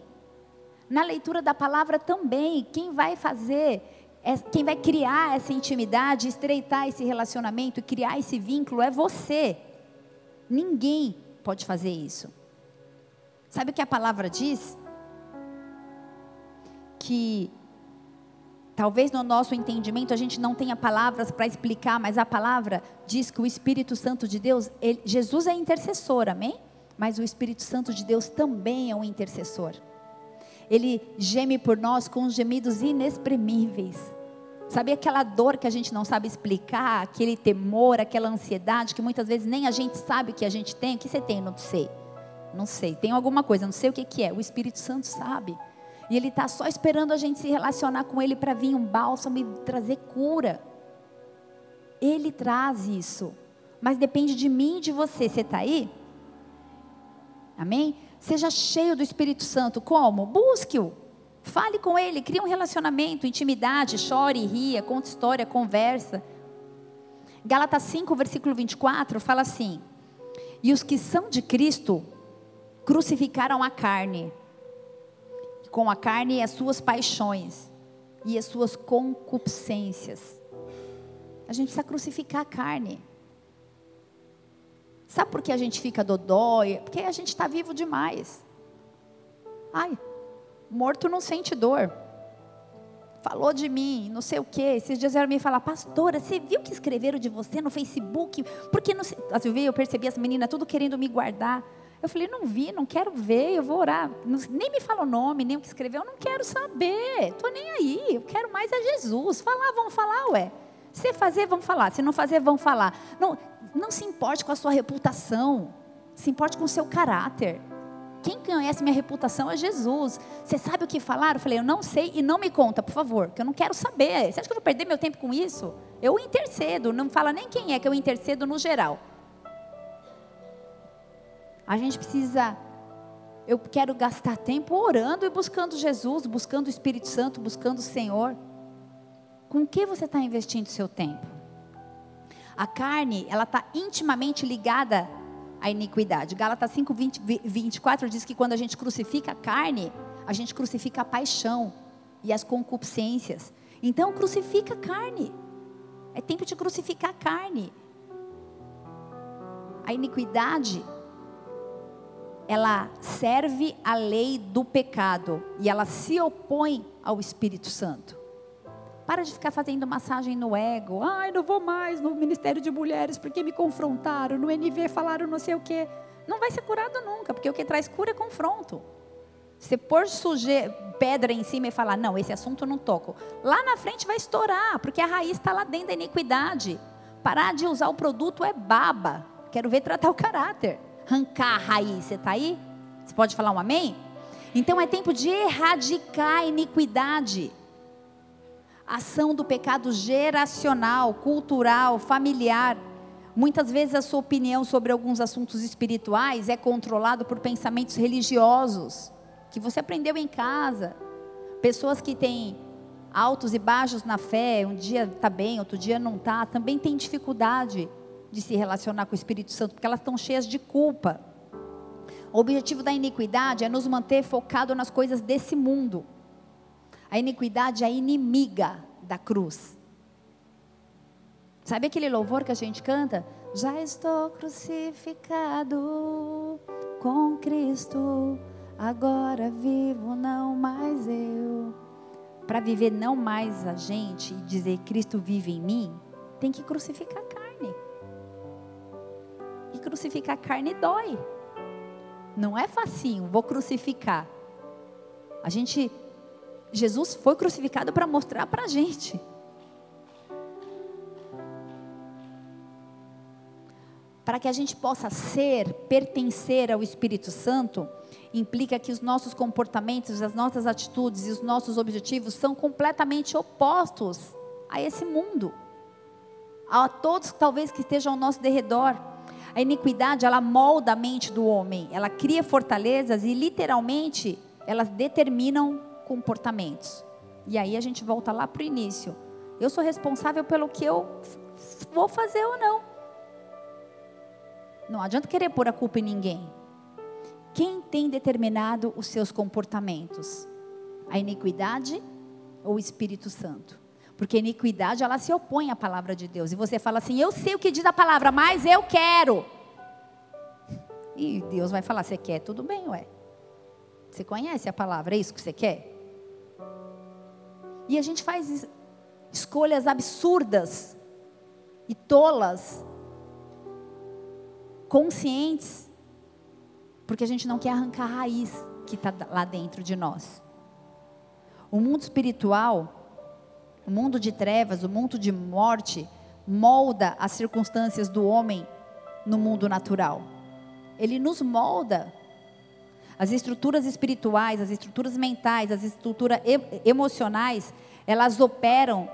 Na leitura da palavra também. Quem vai fazer, é, quem vai criar essa intimidade, estreitar esse relacionamento criar esse vínculo é você. Ninguém pode fazer isso. Sabe o que a palavra diz? que talvez no nosso entendimento a gente não tenha palavras para explicar, mas a palavra diz que o Espírito Santo de Deus, ele, Jesus é intercessor, amém? Mas o Espírito Santo de Deus também é um intercessor. Ele geme por nós com gemidos inexprimíveis. Sabe aquela dor que a gente não sabe explicar, aquele temor, aquela ansiedade que muitas vezes nem a gente sabe que a gente tem? O que você tem? Não sei. Não sei. Tem alguma coisa, não sei o que, que é. O Espírito Santo sabe. E Ele está só esperando a gente se relacionar com Ele para vir um bálsamo e trazer cura. Ele traz isso. Mas depende de mim e de você. Você está aí? Amém? Seja cheio do Espírito Santo. Como? Busque-o. Fale com Ele. Crie um relacionamento, intimidade. Chore, ria, conte história, conversa. Gálatas 5, versículo 24, fala assim: E os que são de Cristo crucificaram a carne com a carne e as suas paixões e as suas concupiscências. A gente precisa crucificar a carne. Sabe por que a gente fica dodói? Porque a gente está vivo demais. Ai, morto não sente dor. falou de mim, não sei o quê. Esses dias ela me falar, pastora, você viu que escreveram de você no Facebook? Porque não sei. Eu percebi as meninas tudo querendo me guardar. Eu falei, não vi, não quero ver, eu vou orar. nem me fala o nome, nem o que escreveu, eu não quero saber. Estou nem aí, eu quero mais é Jesus. Falar, vão falar, ué. Se fazer, vão falar. Se não fazer, vão falar. Não, não se importe com a sua reputação. Se importe com o seu caráter. Quem conhece minha reputação é Jesus. Você sabe o que falaram? Eu falei, eu não sei e não me conta, por favor, que eu não quero saber. Você acha que eu vou perder meu tempo com isso? Eu intercedo, não fala nem quem é que eu intercedo no geral. A gente precisa. Eu quero gastar tempo orando e buscando Jesus, buscando o Espírito Santo, buscando o Senhor. Com que você está investindo seu tempo? A carne, ela está intimamente ligada à iniquidade. Gálatas 5, 20, 24 diz que quando a gente crucifica a carne, a gente crucifica a paixão e as concupiscências. Então, crucifica a carne. É tempo de crucificar a carne. A iniquidade ela serve a lei do pecado e ela se opõe ao Espírito Santo. Para de ficar fazendo massagem no ego. Ai, não vou mais no Ministério de Mulheres porque me confrontaram, no NV falaram não sei o quê. Não vai ser curado nunca, porque o que traz cura é confronto. Você pôr suje... pedra em cima e falar, não, esse assunto eu não toco. Lá na frente vai estourar, porque a raiz está lá dentro da iniquidade. Parar de usar o produto é baba. Quero ver tratar o caráter arrancar a raiz. Você está aí? Você pode falar um amém? Então é tempo de erradicar a iniquidade. Ação do pecado geracional, cultural, familiar. Muitas vezes a sua opinião sobre alguns assuntos espirituais é controlado por pensamentos religiosos que você aprendeu em casa. Pessoas que têm altos e baixos na fé, um dia está bem, outro dia não está, também têm dificuldade de se relacionar com o Espírito Santo, porque elas estão cheias de culpa. O objetivo da iniquidade é nos manter focado nas coisas desse mundo. A iniquidade é inimiga da cruz. Sabe aquele louvor que a gente canta? Já estou crucificado com Cristo, agora vivo não mais eu. Para viver não mais a gente e dizer Cristo vive em mim, tem que crucificar a carne crucificar carne dói. Não é facinho, vou crucificar. A gente, Jesus foi crucificado para mostrar para a gente. Para que a gente possa ser, pertencer ao Espírito Santo, implica que os nossos comportamentos, as nossas atitudes e os nossos objetivos são completamente opostos a esse mundo. A todos talvez que estejam ao nosso derredor. A iniquidade, ela molda a mente do homem, ela cria fortalezas e literalmente elas determinam comportamentos. E aí a gente volta lá para o início. Eu sou responsável pelo que eu vou fazer ou não. Não adianta querer pôr a culpa em ninguém. Quem tem determinado os seus comportamentos? A iniquidade ou o Espírito Santo? Porque a iniquidade, ela se opõe à palavra de Deus. E você fala assim: Eu sei o que diz a palavra, mas eu quero. E Deus vai falar: Você quer? Tudo bem, ué. Você conhece a palavra? É isso que você quer? E a gente faz escolhas absurdas e tolas, conscientes, porque a gente não quer arrancar a raiz que está lá dentro de nós. O mundo espiritual o mundo de trevas, o mundo de morte, molda as circunstâncias do homem no mundo natural. Ele nos molda. As estruturas espirituais, as estruturas mentais, as estruturas emocionais, elas operam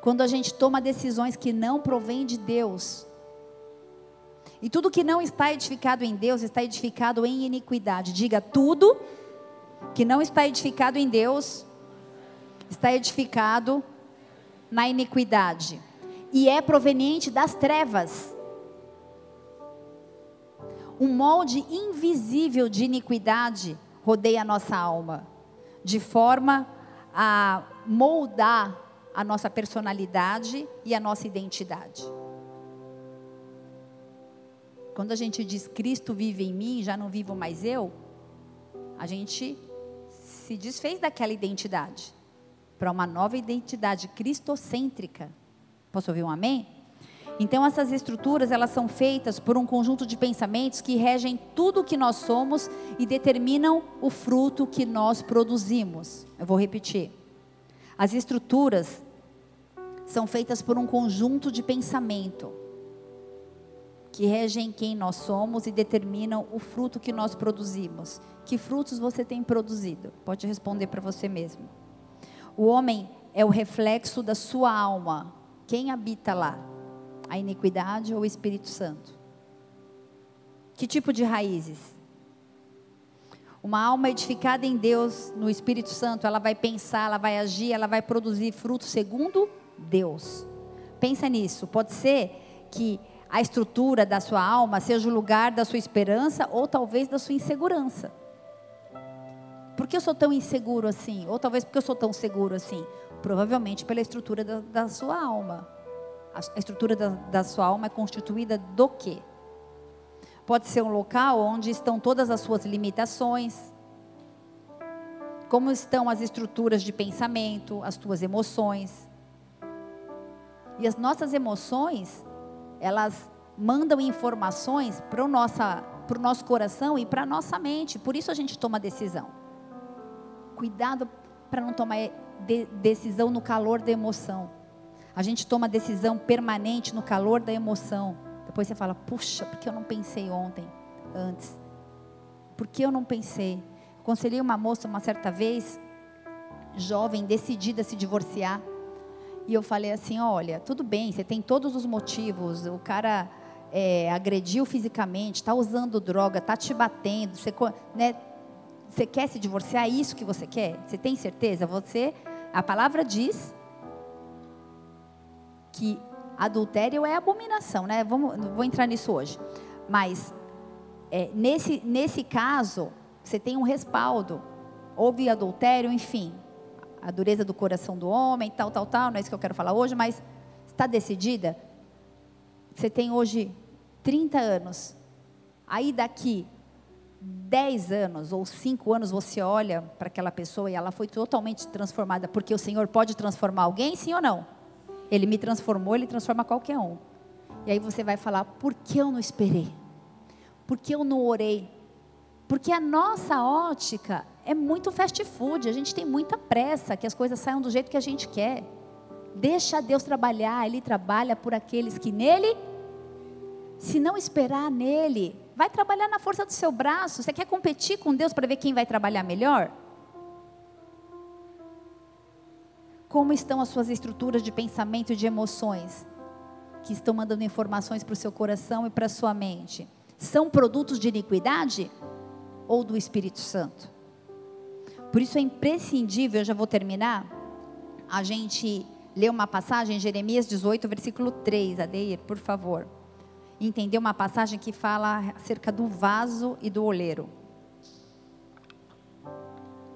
quando a gente toma decisões que não provêm de Deus. E tudo que não está edificado em Deus está edificado em iniquidade. Diga tudo que não está edificado em Deus está edificado na iniquidade e é proveniente das trevas. Um molde invisível de iniquidade rodeia a nossa alma, de forma a moldar a nossa personalidade e a nossa identidade. Quando a gente diz Cristo vive em mim, já não vivo mais eu, a gente se desfez daquela identidade. para uma nova identidade cristocêntrica. Posso ouvir um amém? Então essas estruturas, elas são feitas por um conjunto de pensamentos que regem tudo o que nós somos e determinam o fruto que nós produzimos. Eu vou repetir. As estruturas são feitas por um conjunto de pensamento que regem quem nós somos e determinam o fruto que nós produzimos. Que frutos você tem produzido? Pode responder para você mesmo. O homem é o reflexo da sua alma. Quem habita lá? A iniquidade ou o Espírito Santo? Que tipo de raízes? Uma alma edificada em Deus, no Espírito Santo, ela vai pensar, ela vai agir, ela vai produzir frutos segundo Deus. Pensa nisso. Pode ser que a estrutura da sua alma seja o lugar da sua esperança ou talvez da sua insegurança. Por que eu sou tão inseguro assim? Ou talvez porque eu sou tão seguro assim? Provavelmente pela estrutura da, da sua alma. A, estrutura da, da sua alma é constituída do quê? Pode ser um local onde estão todas as suas limitações, como estão as estruturas de pensamento, as tuas emoções. E as nossas emoções, elas mandam informações para o nosso coração e para a nossa mente. Por isso a gente toma decisão. Cuidado para não tomar de, decisão no calor da emoção. A gente toma decisão permanente no calor da emoção. Depois você fala, puxa, por que eu não pensei ontem, antes? Por que eu não pensei? Aconselhei uma moça uma certa vez, jovem, decidida a se divorciar. E eu falei assim: olha, tudo bem, você tem todos os motivos, o cara é, agrediu fisicamente, está usando droga, está te batendo, você, né, você quer se divorciar? É isso que você quer? Você tem certeza? Você, a palavra diz que adultério é abominação, né? Vamos, vou entrar nisso hoje. Mas é, nesse, nesse caso, você tem um respaldo. Houve adultério, enfim a dureza do coração do homem, tal, tal, tal, não é isso que eu quero falar hoje, mas está decidida? Você tem hoje 30 anos, aí daqui 10 anos ou 5 anos você olha para aquela pessoa e ela foi totalmente transformada, porque o Senhor pode transformar alguém, sim ou não? Ele me transformou, ele transforma qualquer um. E aí você vai falar: por que eu não esperei? Por que eu não orei? Porque a nossa ótica é muito fast food, a gente tem muita pressa que as coisas saiam do jeito que a gente quer. Deixa Deus trabalhar, Ele trabalha por aqueles que nele, se não esperar nele, vai trabalhar na força do seu braço. Você quer competir com Deus para ver quem vai trabalhar melhor? Como estão as suas estruturas de pensamento e de emoções que estão mandando informações para o seu coração e para a sua mente? São produtos de iniquidade? ou do Espírito Santo. Por isso é imprescindível, eu já vou terminar, a gente ler uma passagem, Jeremias 18, versículo 3, Adeir, por favor. Entender uma passagem que fala acerca do vaso e do oleiro.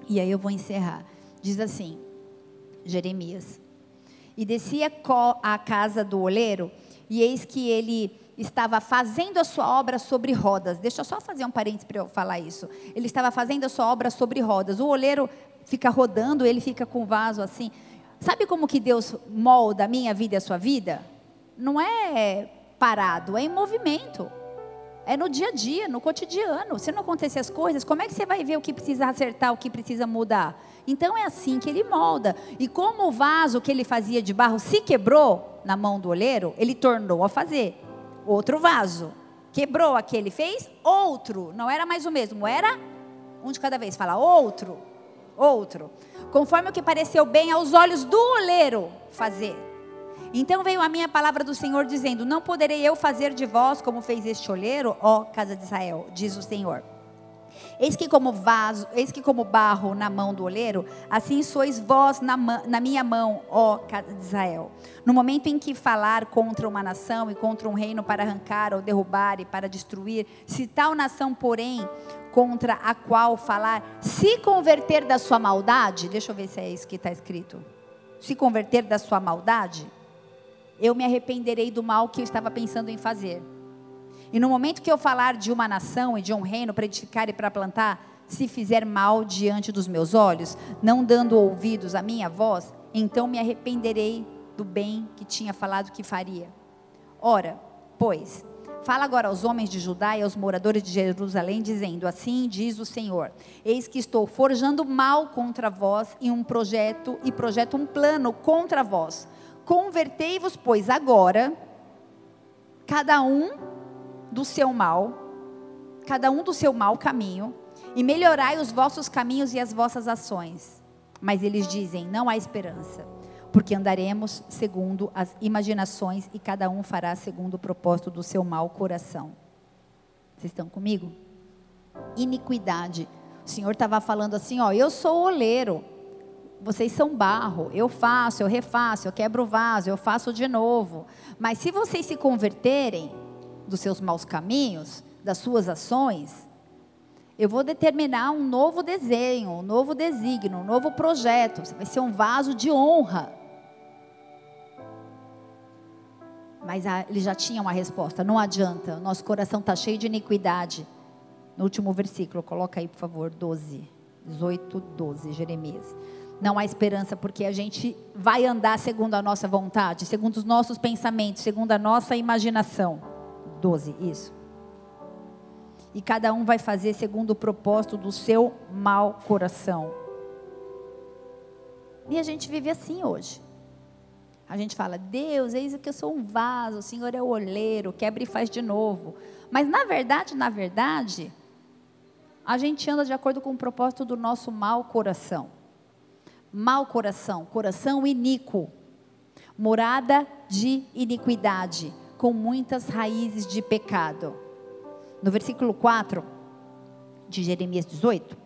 E aí eu vou encerrar. Diz assim, Jeremias: E descia a casa do oleiro, e eis que ele estava fazendo a sua obra sobre rodas. Deixa eu só fazer um parênteses para eu falar isso. Ele estava fazendo a sua obra sobre rodas. O oleiro fica rodando, ele fica com o vaso assim. Sabe como que Deus molda a minha vida e a sua vida? Não é parado, é em movimento. É no dia a dia, no cotidiano. Se não acontecer as coisas, como é que você vai ver o que precisa acertar, o que precisa mudar? Então é assim que ele molda. E como o vaso que ele fazia de barro se quebrou na mão do oleiro, ele tornou a fazer outro vaso. Quebrou aquele, fez outro. Não era mais o mesmo, era um de cada vez. Fala outro, outro. Conforme o que pareceu bem aos olhos do oleiro fazer. Então veio a minha palavra do Senhor dizendo: Não poderei eu fazer de vós como fez este oleiro, ó casa de Israel, diz o Senhor. Eis que como vaso, eis que como barro na mão do oleiro, assim sois vós na, na minha mão, ó casa de Israel. No momento em que falar contra uma nação e contra um reino para arrancar ou derrubar e para destruir, se tal nação, porém, contra a qual falar, se converter da sua maldade, deixa eu ver se é isso que está escrito. Se converter da sua maldade, eu me arrependerei do mal que eu estava pensando em fazer e no momento que eu falar de uma nação e de um reino para edificar e para plantar, se fizer mal diante dos meus olhos, não dando ouvidos à minha voz, então me arrependerei do bem que tinha falado que faria. Ora, pois, fala agora aos homens de Judá e aos moradores de Jerusalém, dizendo: Assim diz o Senhor: Eis que estou forjando mal contra vós e um projeto e projeto um plano contra vós. Convertei-vos, pois, agora, cada um do seu mal, cada um do seu mau caminho, e melhorai os vossos caminhos e as vossas ações. Mas eles dizem: não há esperança, porque andaremos segundo as imaginações e cada um fará segundo o propósito do seu mau coração. Vocês estão comigo? Iniquidade. O Senhor estava falando assim: ó, eu sou oleiro, vocês são barro, eu faço, eu refaço, eu quebro o vaso, eu faço de novo. Mas se vocês se converterem dos seus maus caminhos, das suas ações, eu vou determinar um novo desenho, um novo desígnio, um novo projeto. Você vai ser um vaso de honra. Mas a, ele já tinha uma resposta. Não adianta. Nosso coração está cheio de iniquidade. No último versículo, coloca aí, por favor, 12. 18, 12, Jeremias. Não há esperança porque a gente vai andar segundo a nossa vontade, segundo os nossos pensamentos, segundo a nossa imaginação. 12, isso e cada um vai fazer segundo o propósito do seu mau coração. E a gente vive assim hoje. A gente fala, Deus, eis que eu sou um vaso, o Senhor é o oleiro, quebra e faz de novo. Mas na verdade, na verdade, a gente anda de acordo com o propósito do nosso mau coração. Mau coração, coração iníquo, morada de iniquidade, com muitas raízes de pecado no versículo 4 de Jeremias 18,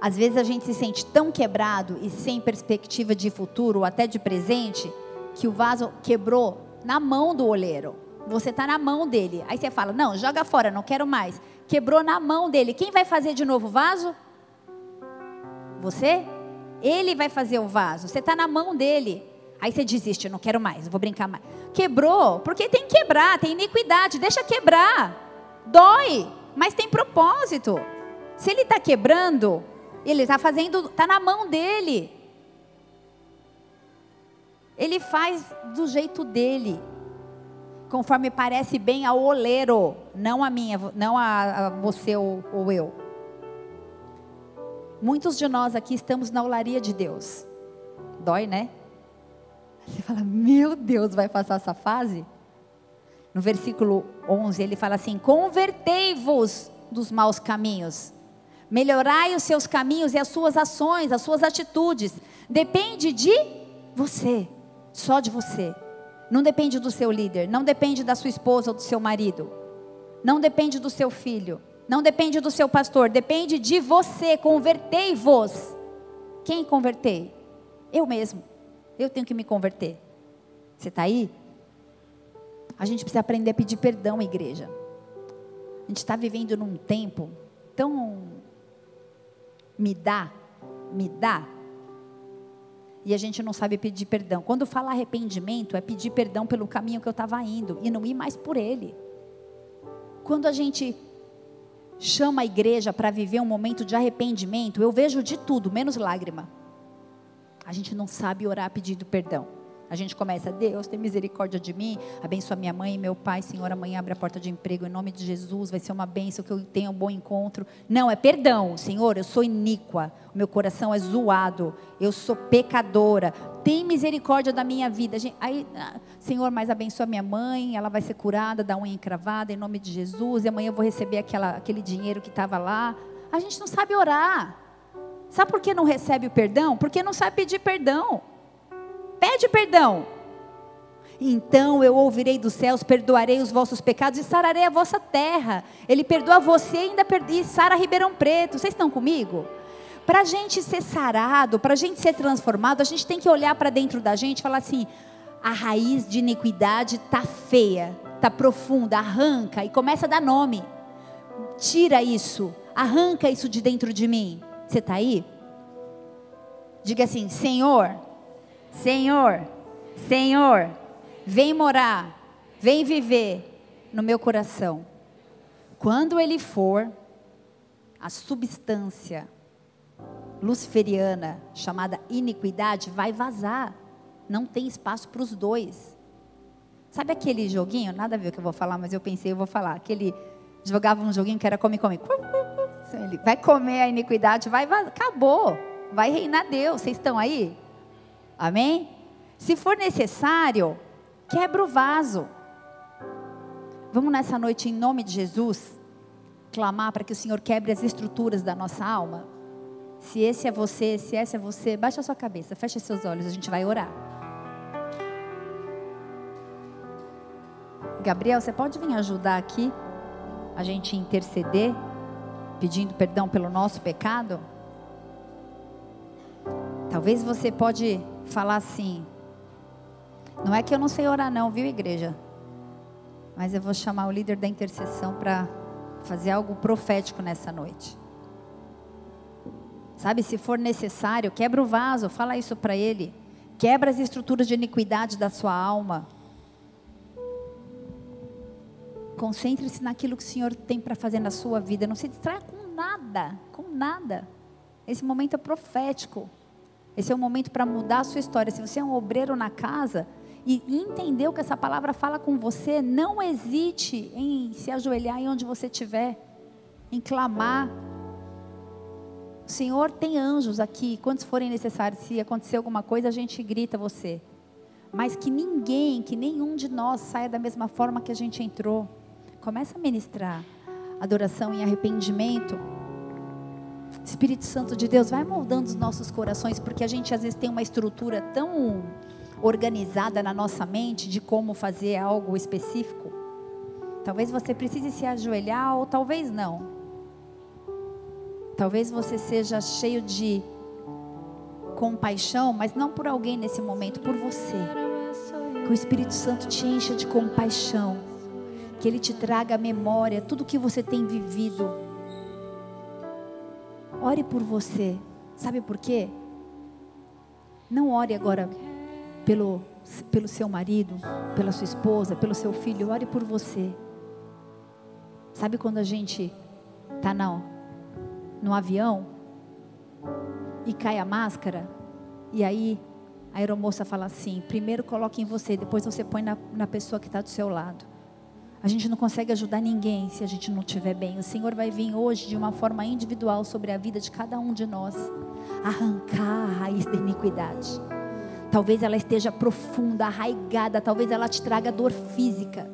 às vezes a gente se sente tão quebrado e sem perspectiva de futuro, ou até de presente, que o vaso quebrou na mão do oleiro. Você está na mão dele. Aí você fala: Não, joga fora, não quero mais. Quebrou na mão dele. Quem vai fazer de novo o vaso? Você? Ele vai fazer o vaso. Você está na mão dele. Aí você desiste, não quero mais, vou brincar mais. Quebrou, porque tem que quebrar, tem iniquidade, deixa quebrar. Dói, mas tem propósito. Se ele está quebrando, ele está fazendo, está na mão dele. Ele faz do jeito dele, conforme parece bem ao oleiro, não a minha, não a, a você ou, ou eu. Muitos de nós aqui estamos na olaria de Deus. Dói, né? Você fala, meu Deus, vai passar essa fase? no versículo 11, ele fala assim: Convertei-vos dos maus caminhos, melhorai os seus caminhos e as suas ações, as suas atitudes. Depende de você, só de você. Não depende do seu líder, não depende da sua esposa ou do seu marido, não depende do seu filho, não depende do seu pastor, depende de você. Convertei-vos. Quem convertei? Eu mesmo. Eu tenho que me converter. Você está aí? A gente precisa aprender a pedir perdão, igreja. A gente está vivendo num tempo tão. Me dá, me dá. E a gente não sabe pedir perdão. Quando fala arrependimento, é pedir perdão pelo caminho que eu estava indo e não ir mais por ele. Quando a gente chama a igreja para viver um momento de arrependimento, eu vejo de tudo, menos lágrima. A gente não sabe orar pedindo perdão. A gente começa, Deus, tem misericórdia de mim, abençoa minha mãe e meu pai, Senhor, amanhã abre a porta de emprego, em nome de Jesus, vai ser uma bênção, que eu tenha um bom encontro. Não, é perdão, Senhor, eu sou iníqua, meu coração é zoado, eu sou pecadora, tem misericórdia da minha vida. Aí, ah, Senhor, mas abençoa minha mãe, ela vai ser curada da unha encravada, em nome de Jesus, e amanhã eu vou receber aquela, aquele dinheiro que estava lá. A gente não sabe orar. Sabe por que não recebe o perdão? Porque não sabe pedir perdão pede perdão. Então eu ouvirei dos céus, perdoarei os vossos pecados e sararei a vossa terra. Ele perdoa você e ainda e sara Ribeirão Preto. Vocês estão comigo? Para a gente ser sarado, para a gente ser transformado, a gente tem que olhar para dentro da gente e falar assim: a raiz de iniquidade está feia, está profunda, arranca e começa a dar nome. Tira isso, arranca isso de dentro de mim. Você está aí? Diga assim: Senhor, Senhor, Senhor, vem morar, vem viver no meu coração. Quando ele for, a substância luciferiana chamada iniquidade vai vazar. Não tem espaço para os dois. Sabe aquele joguinho? Nada a ver o que eu vou falar, mas eu pensei, eu vou falar. Aquele jogava um joguinho que era come, come. Ele vai comer a iniquidade, vai vazar. Acabou. Vai reinar Deus. Vocês estão aí? Amém? Se for necessário, quebra o vaso. Vamos nessa noite, em nome de Jesus, clamar para que o Senhor quebre as estruturas da nossa alma? Se esse é você, se essa é você, baixa a sua cabeça, feche seus olhos, a gente vai orar. Gabriel, você pode vir ajudar aqui? A gente interceder, pedindo perdão pelo nosso pecado? Talvez você pode falar assim: Não é que eu não sei orar não, viu igreja? Mas eu vou chamar o líder da intercessão para fazer algo profético nessa noite. Sabe, se for necessário, quebra o vaso, fala isso para ele. Quebra as estruturas de iniquidade da sua alma. Concentre-se naquilo que o Senhor tem para fazer na sua vida. Não se distraia com nada, com nada. Esse momento é profético. Esse é o momento para mudar a sua história. Se você é um obreiro na casa, e entendeu que essa palavra fala com você, não hesite em se ajoelhar em onde você estiver, em clamar. O Senhor tem anjos aqui, quantos forem necessários, se acontecer alguma coisa, a gente grita você. Mas que ninguém, que nenhum de nós saia da mesma forma que a gente entrou. Começa a ministrar adoração e arrependimento. Espírito Santo de Deus, vai moldando os nossos corações, porque a gente às vezes tem uma estrutura tão organizada na nossa mente de como fazer algo específico. Talvez você precise se ajoelhar ou talvez não. Talvez você seja cheio de compaixão, mas não por alguém nesse momento, por você. Que o Espírito Santo te encha de compaixão. Que ele te traga à memória tudo que você tem vivido. Ore por você. Sabe por quê? Não ore agora pelo, pelo seu marido, pela sua esposa, pelo seu filho, ore por você. Sabe quando a gente está no avião e cai a máscara, e aí a aeromoça fala assim: primeiro coloque em você, depois você põe na, na pessoa que está do seu lado. A gente não consegue ajudar ninguém se a gente não estiver bem. O Senhor vai vir hoje de uma forma individual sobre a vida de cada um de nós, arrancar a raiz da iniquidade. Talvez ela esteja profunda, arraigada, talvez ela te traga dor física.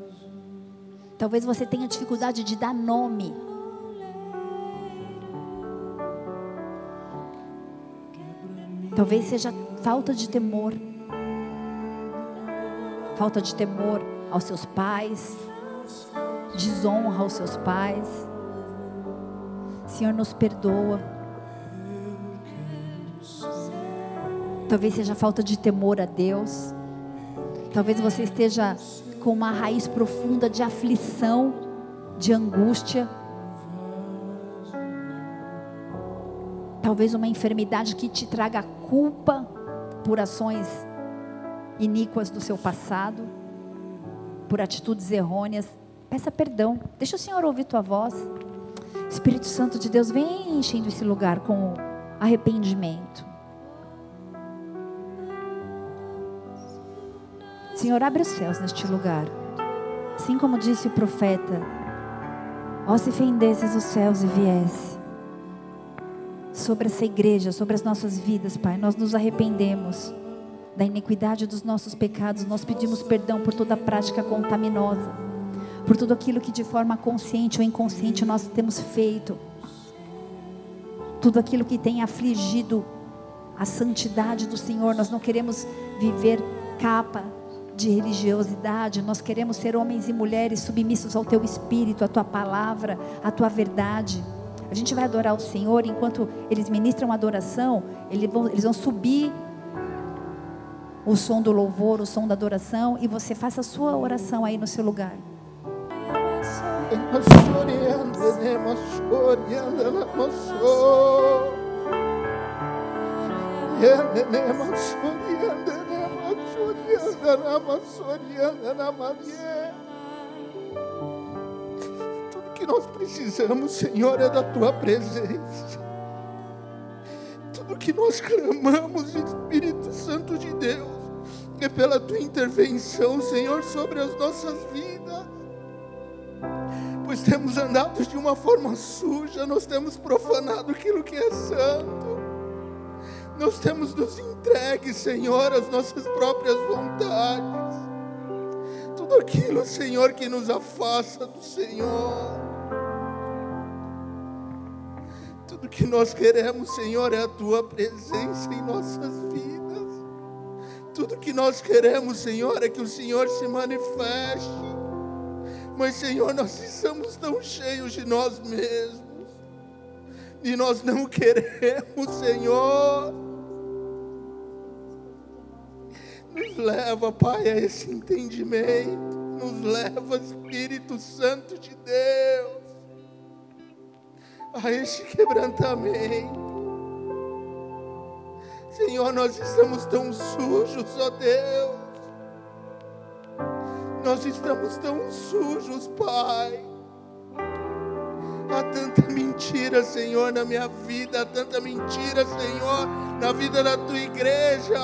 Talvez você tenha dificuldade de dar nome. Talvez seja falta de temor. Falta de temor aos seus pais, desonra aos seus pais. Senhor, nos perdoa. Talvez seja falta de temor a Deus. Talvez você esteja com uma raiz profunda de aflição, de angústia. Talvez uma enfermidade que te traga culpa por ações iníquas do seu passado, por atitudes errôneas. Peça perdão. Deixa o Senhor ouvir tua voz. Espírito Santo de Deus, vem enchendo esse lugar com arrependimento. Senhor, abre os céus neste lugar. Assim como disse o profeta: Ó, se fendesses os céus e viesse sobre essa igreja, sobre as nossas vidas, Pai, nós nos arrependemos da iniquidade dos nossos pecados, nós pedimos perdão por toda prática contaminosa, por tudo aquilo que de forma consciente ou inconsciente nós temos feito, tudo aquilo que tem afligido a santidade do Senhor, nós não queremos viver capa de religiosidade, nós queremos ser homens e mulheres submissos ao teu espírito, à tua palavra, à tua verdade. A gente vai adorar o Senhor enquanto eles ministram adoração, eles vão, eles vão subir o som do louvor, o som da adoração, e você faça a sua oração aí no seu lugar. Tudo que nós precisamos, Senhor, é da tua presença. Tudo que nós clamamos, Espírito Santo de Deus, é pela tua intervenção, Senhor, sobre as nossas vidas. Pois temos andado de uma forma suja, nós temos profanado aquilo que é santo. Nós temos nos entregue, Senhor, às nossas próprias vontades. Tudo aquilo, Senhor, que nos afasta do Senhor. Tudo que nós queremos, Senhor, é a tua presença em nossas vidas. Tudo que nós queremos, Senhor, é que o Senhor se manifeste. Mas, Senhor, nós estamos tão cheios de nós mesmos. E nós não queremos, Senhor. Nos leva, Pai, a esse entendimento. Nos leva, Espírito Santo de Deus, a este quebrantamento. Senhor, nós estamos tão sujos, ó Deus. Nós estamos tão sujos, Pai. Há tanta mentira, Senhor, na minha vida, há tanta mentira, Senhor, na vida da tua igreja.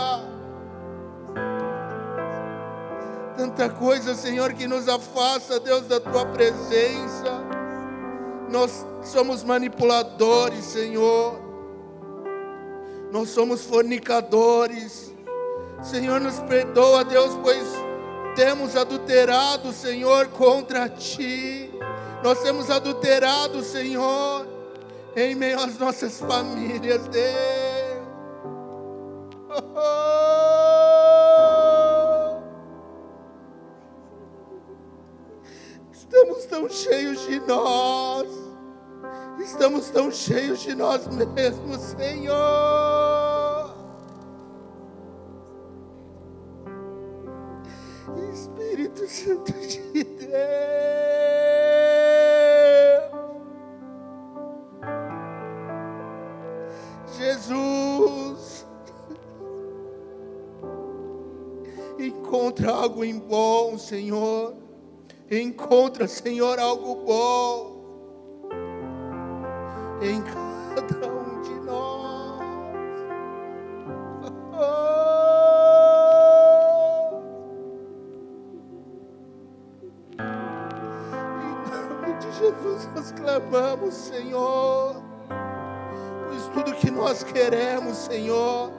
Tanta coisa, Senhor, que nos afasta, Deus, da tua presença. Nós somos manipuladores, Senhor nós somos fornicadores. Senhor, nos perdoa, Deus, pois temos adulterado, Senhor, contra ti. Nós temos adulterado, Senhor, em meio às nossas famílias, Deus. Estamos tão cheios de nós. Estamos tão cheios de nós mesmos, Senhor. Espírito Santo de Deus. Jesus, encontra algo em bom, Senhor. Encontra, Senhor, algo bom em cada nós clamamos, Senhor, pois tudo que nós queremos, Senhor,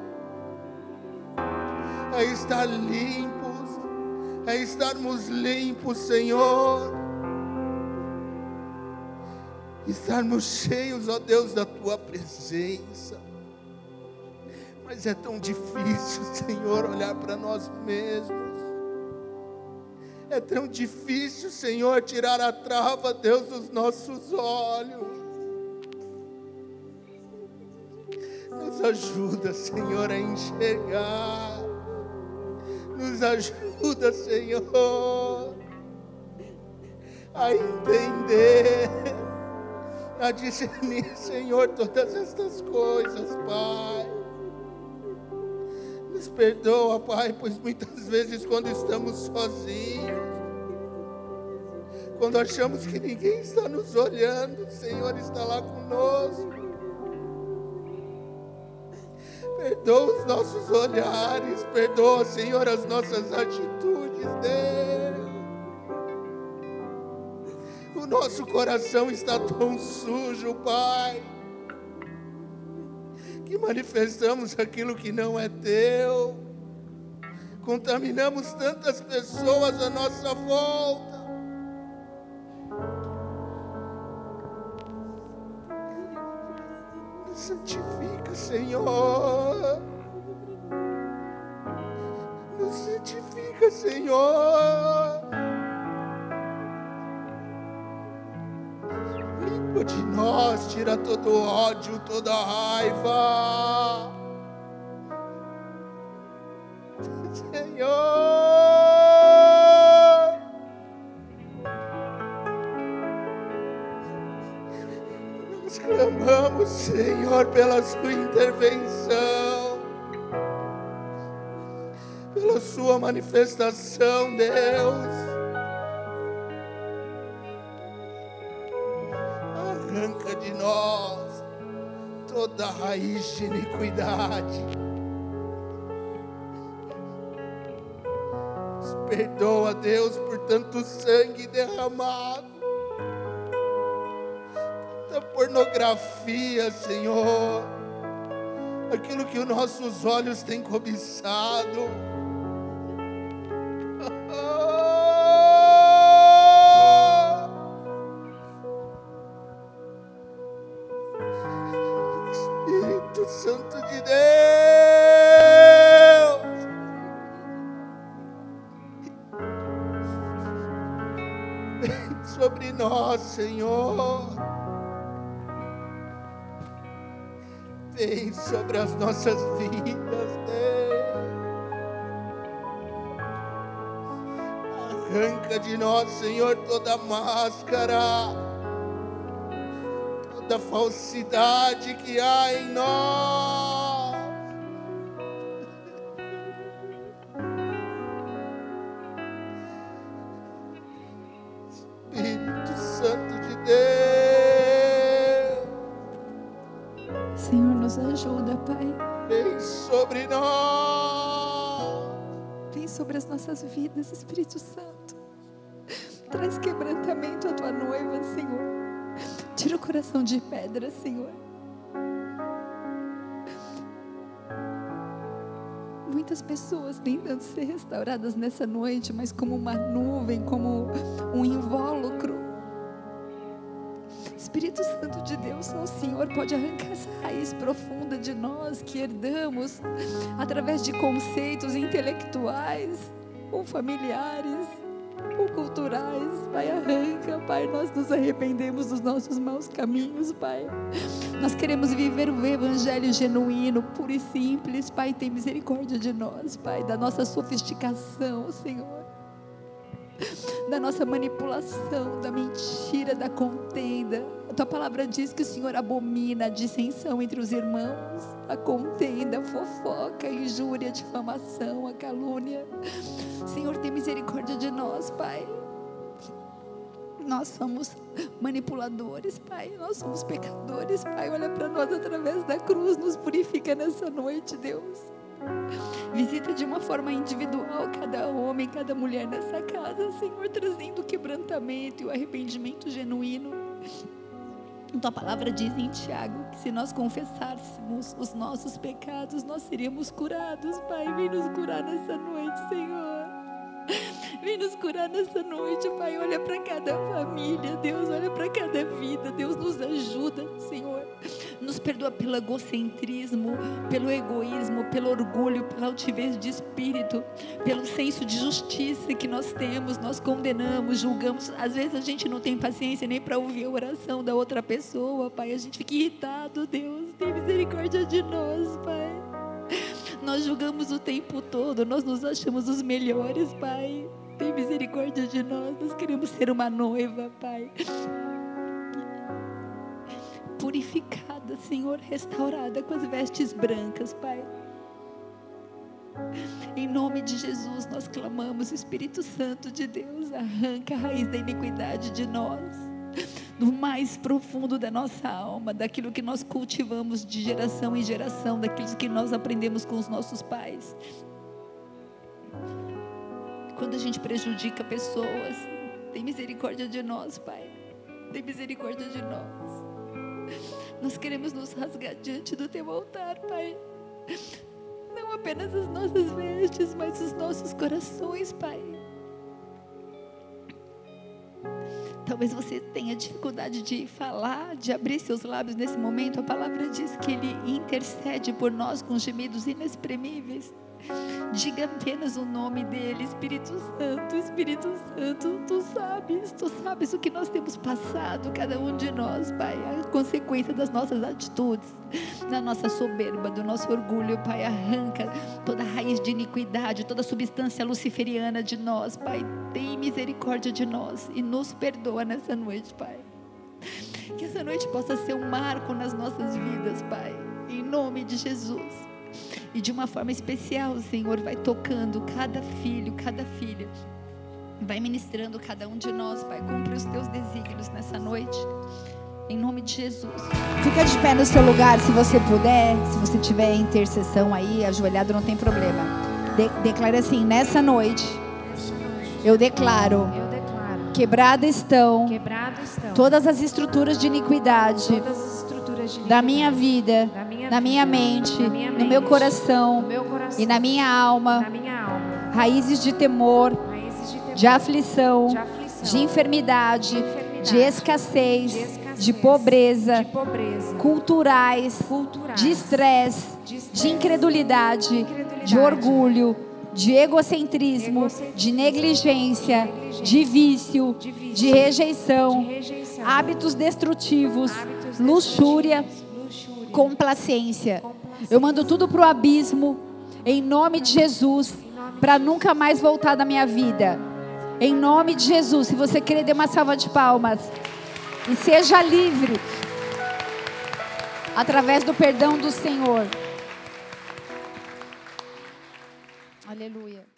é estar limpos, é estarmos limpos, Senhor, estarmos cheios, ó Deus, da Tua presença. Mas é tão difícil, Senhor, olhar para nós mesmos. É tão difícil, Senhor, tirar a trava, Deus, dos nossos olhos. Nos ajuda, Senhor, a enxergar. Nos ajuda, Senhor, a entender, a discernir, Senhor, todas estas coisas, Pai. Nos perdoa, Pai, pois muitas vezes quando estamos sozinhos, quando achamos que ninguém está nos olhando, o Senhor está lá conosco. Perdoa os nossos olhares, perdoa, Senhor, as nossas atitudes, Deus. O nosso coração está tão sujo, Pai que manifestamos aquilo que não é teu, contaminamos tantas pessoas à nossa volta. Santifica, Senhor. Nos santifica, Senhor. De nós, tira todo ódio, toda raiva. Senhor, nós clamamos, Senhor, pela Sua intervenção, pela Sua manifestação, Deus. Toda raiz de iniquidade. Nos perdoa, Deus, por tanto sangue derramado, tanta pornografia, Senhor, aquilo que os nossos olhos têm cobiçado. Sobre as nossas vidas, Deus. Arranca de nós, Senhor, toda máscara, toda falsidade que há em nós. Vidas, Espírito Santo. Traz quebrantamento à tua noiva, Senhor. Tira o coração de pedra, Senhor. Muitas pessoas tentando ser restauradas nessa noite, mas como uma nuvem, como um invólucro. Espírito Santo de Deus, o Senhor pode arrancar essa raiz profunda de nós que herdamos através de conceitos intelectuais ou familiares ou culturais. Pai, arranca, Pai, nós nos arrependemos dos nossos maus caminhos, Pai. Nós queremos viver o evangelho genuíno, puro e simples. Pai, tem misericórdia de nós, Pai, da nossa sofisticação, Senhor da nossa manipulação, da mentira, da contenda. A tua palavra diz que o Senhor abomina a dissensão entre os irmãos, a contenda, a fofoca, a injúria, a difamação, a calúnia. Senhor, tem misericórdia de nós, Pai. Nós somos manipuladores, Pai. Nós somos pecadores, Pai. Olha para nós através da cruz, nos purifica nessa noite, Deus. Visita de uma forma individual cada homem, cada mulher nessa casa, Senhor, trazendo o quebrantamento e o arrependimento genuíno. Tua palavra diz em Tiago que se nós confessássemos os nossos pecados, nós seríamos curados. Pai, vem nos curar nessa noite, Senhor. Vem nos curar nessa noite, Pai. Olha para cada família, Deus, olha para cada vida. Deus nos ajuda, Senhor. Nos perdoa pelo egocentrismo, pelo egoísmo, pelo orgulho, pela altivez de espírito, pelo senso de justiça que nós temos. Nós condenamos, julgamos. Às vezes a gente não tem paciência nem para ouvir a oração da outra pessoa, Pai. A gente fica irritado, Deus. Tem misericórdia de nós, Pai. Nós julgamos o tempo todo, nós nos achamos os melhores, Pai. Tem misericórdia de nós, nós queremos ser uma noiva, Pai. Purificada, Senhor, restaurada com as vestes brancas, Pai. Em nome de Jesus, nós clamamos, Espírito Santo de Deus, arranca a raiz da iniquidade de nós, do mais profundo da nossa alma, daquilo que nós cultivamos de geração em geração, daquilo que nós aprendemos com os nossos pais. Quando a gente prejudica pessoas, tem misericórdia de nós, Pai. Tem misericórdia de nós. Nós queremos nos rasgar diante do teu altar, Pai. Não apenas as nossas vestes, mas os nossos corações, Pai. Talvez você tenha dificuldade de falar, de abrir seus lábios nesse momento. A palavra diz que Ele intercede por nós com gemidos inexprimíveis. Diga apenas o nome dele, Espírito Santo, Espírito Santo. Tu sabes, tu sabes o que nós temos passado, cada um de nós, Pai, a consequência das nossas atitudes, da nossa soberba, do nosso orgulho, Pai. Arranca toda raiz de iniquidade, toda substância luciferiana de nós, Pai. Tem misericórdia de nós e nos perdoa nessa noite, Pai. Que essa noite possa ser um marco nas nossas vidas, Pai. Em nome de Jesus. E de uma forma especial, o Senhor vai tocando cada filho, cada filha. Vai ministrando cada um de nós, Pai. Cumpre os teus desígnios nessa noite. Em nome de Jesus. Fica de pé no seu lugar se você puder. Se você tiver intercessão aí, ajoelhado, não tem problema. De declare assim: nessa noite, eu declaro. Eu declaro. Quebrada estão, Quebrado estão. todas as estruturas de iniquidade todas as estruturas de da minha vida, Da na minha mente, no meu coração e na minha alma, raízes de temor, de aflição, de enfermidade, de escassez, de pobreza, culturais, de estresse, de incredulidade, de orgulho, de egocentrismo, de negligência, de vício, de rejeição, hábitos destrutivos, luxúria, complacência. Eu mando tudo pro abismo, em nome de Jesus, para nunca mais voltar da minha vida. Em nome de Jesus, se você querer, dê uma salva de palmas. E seja livre através do perdão do Senhor. Aleluia.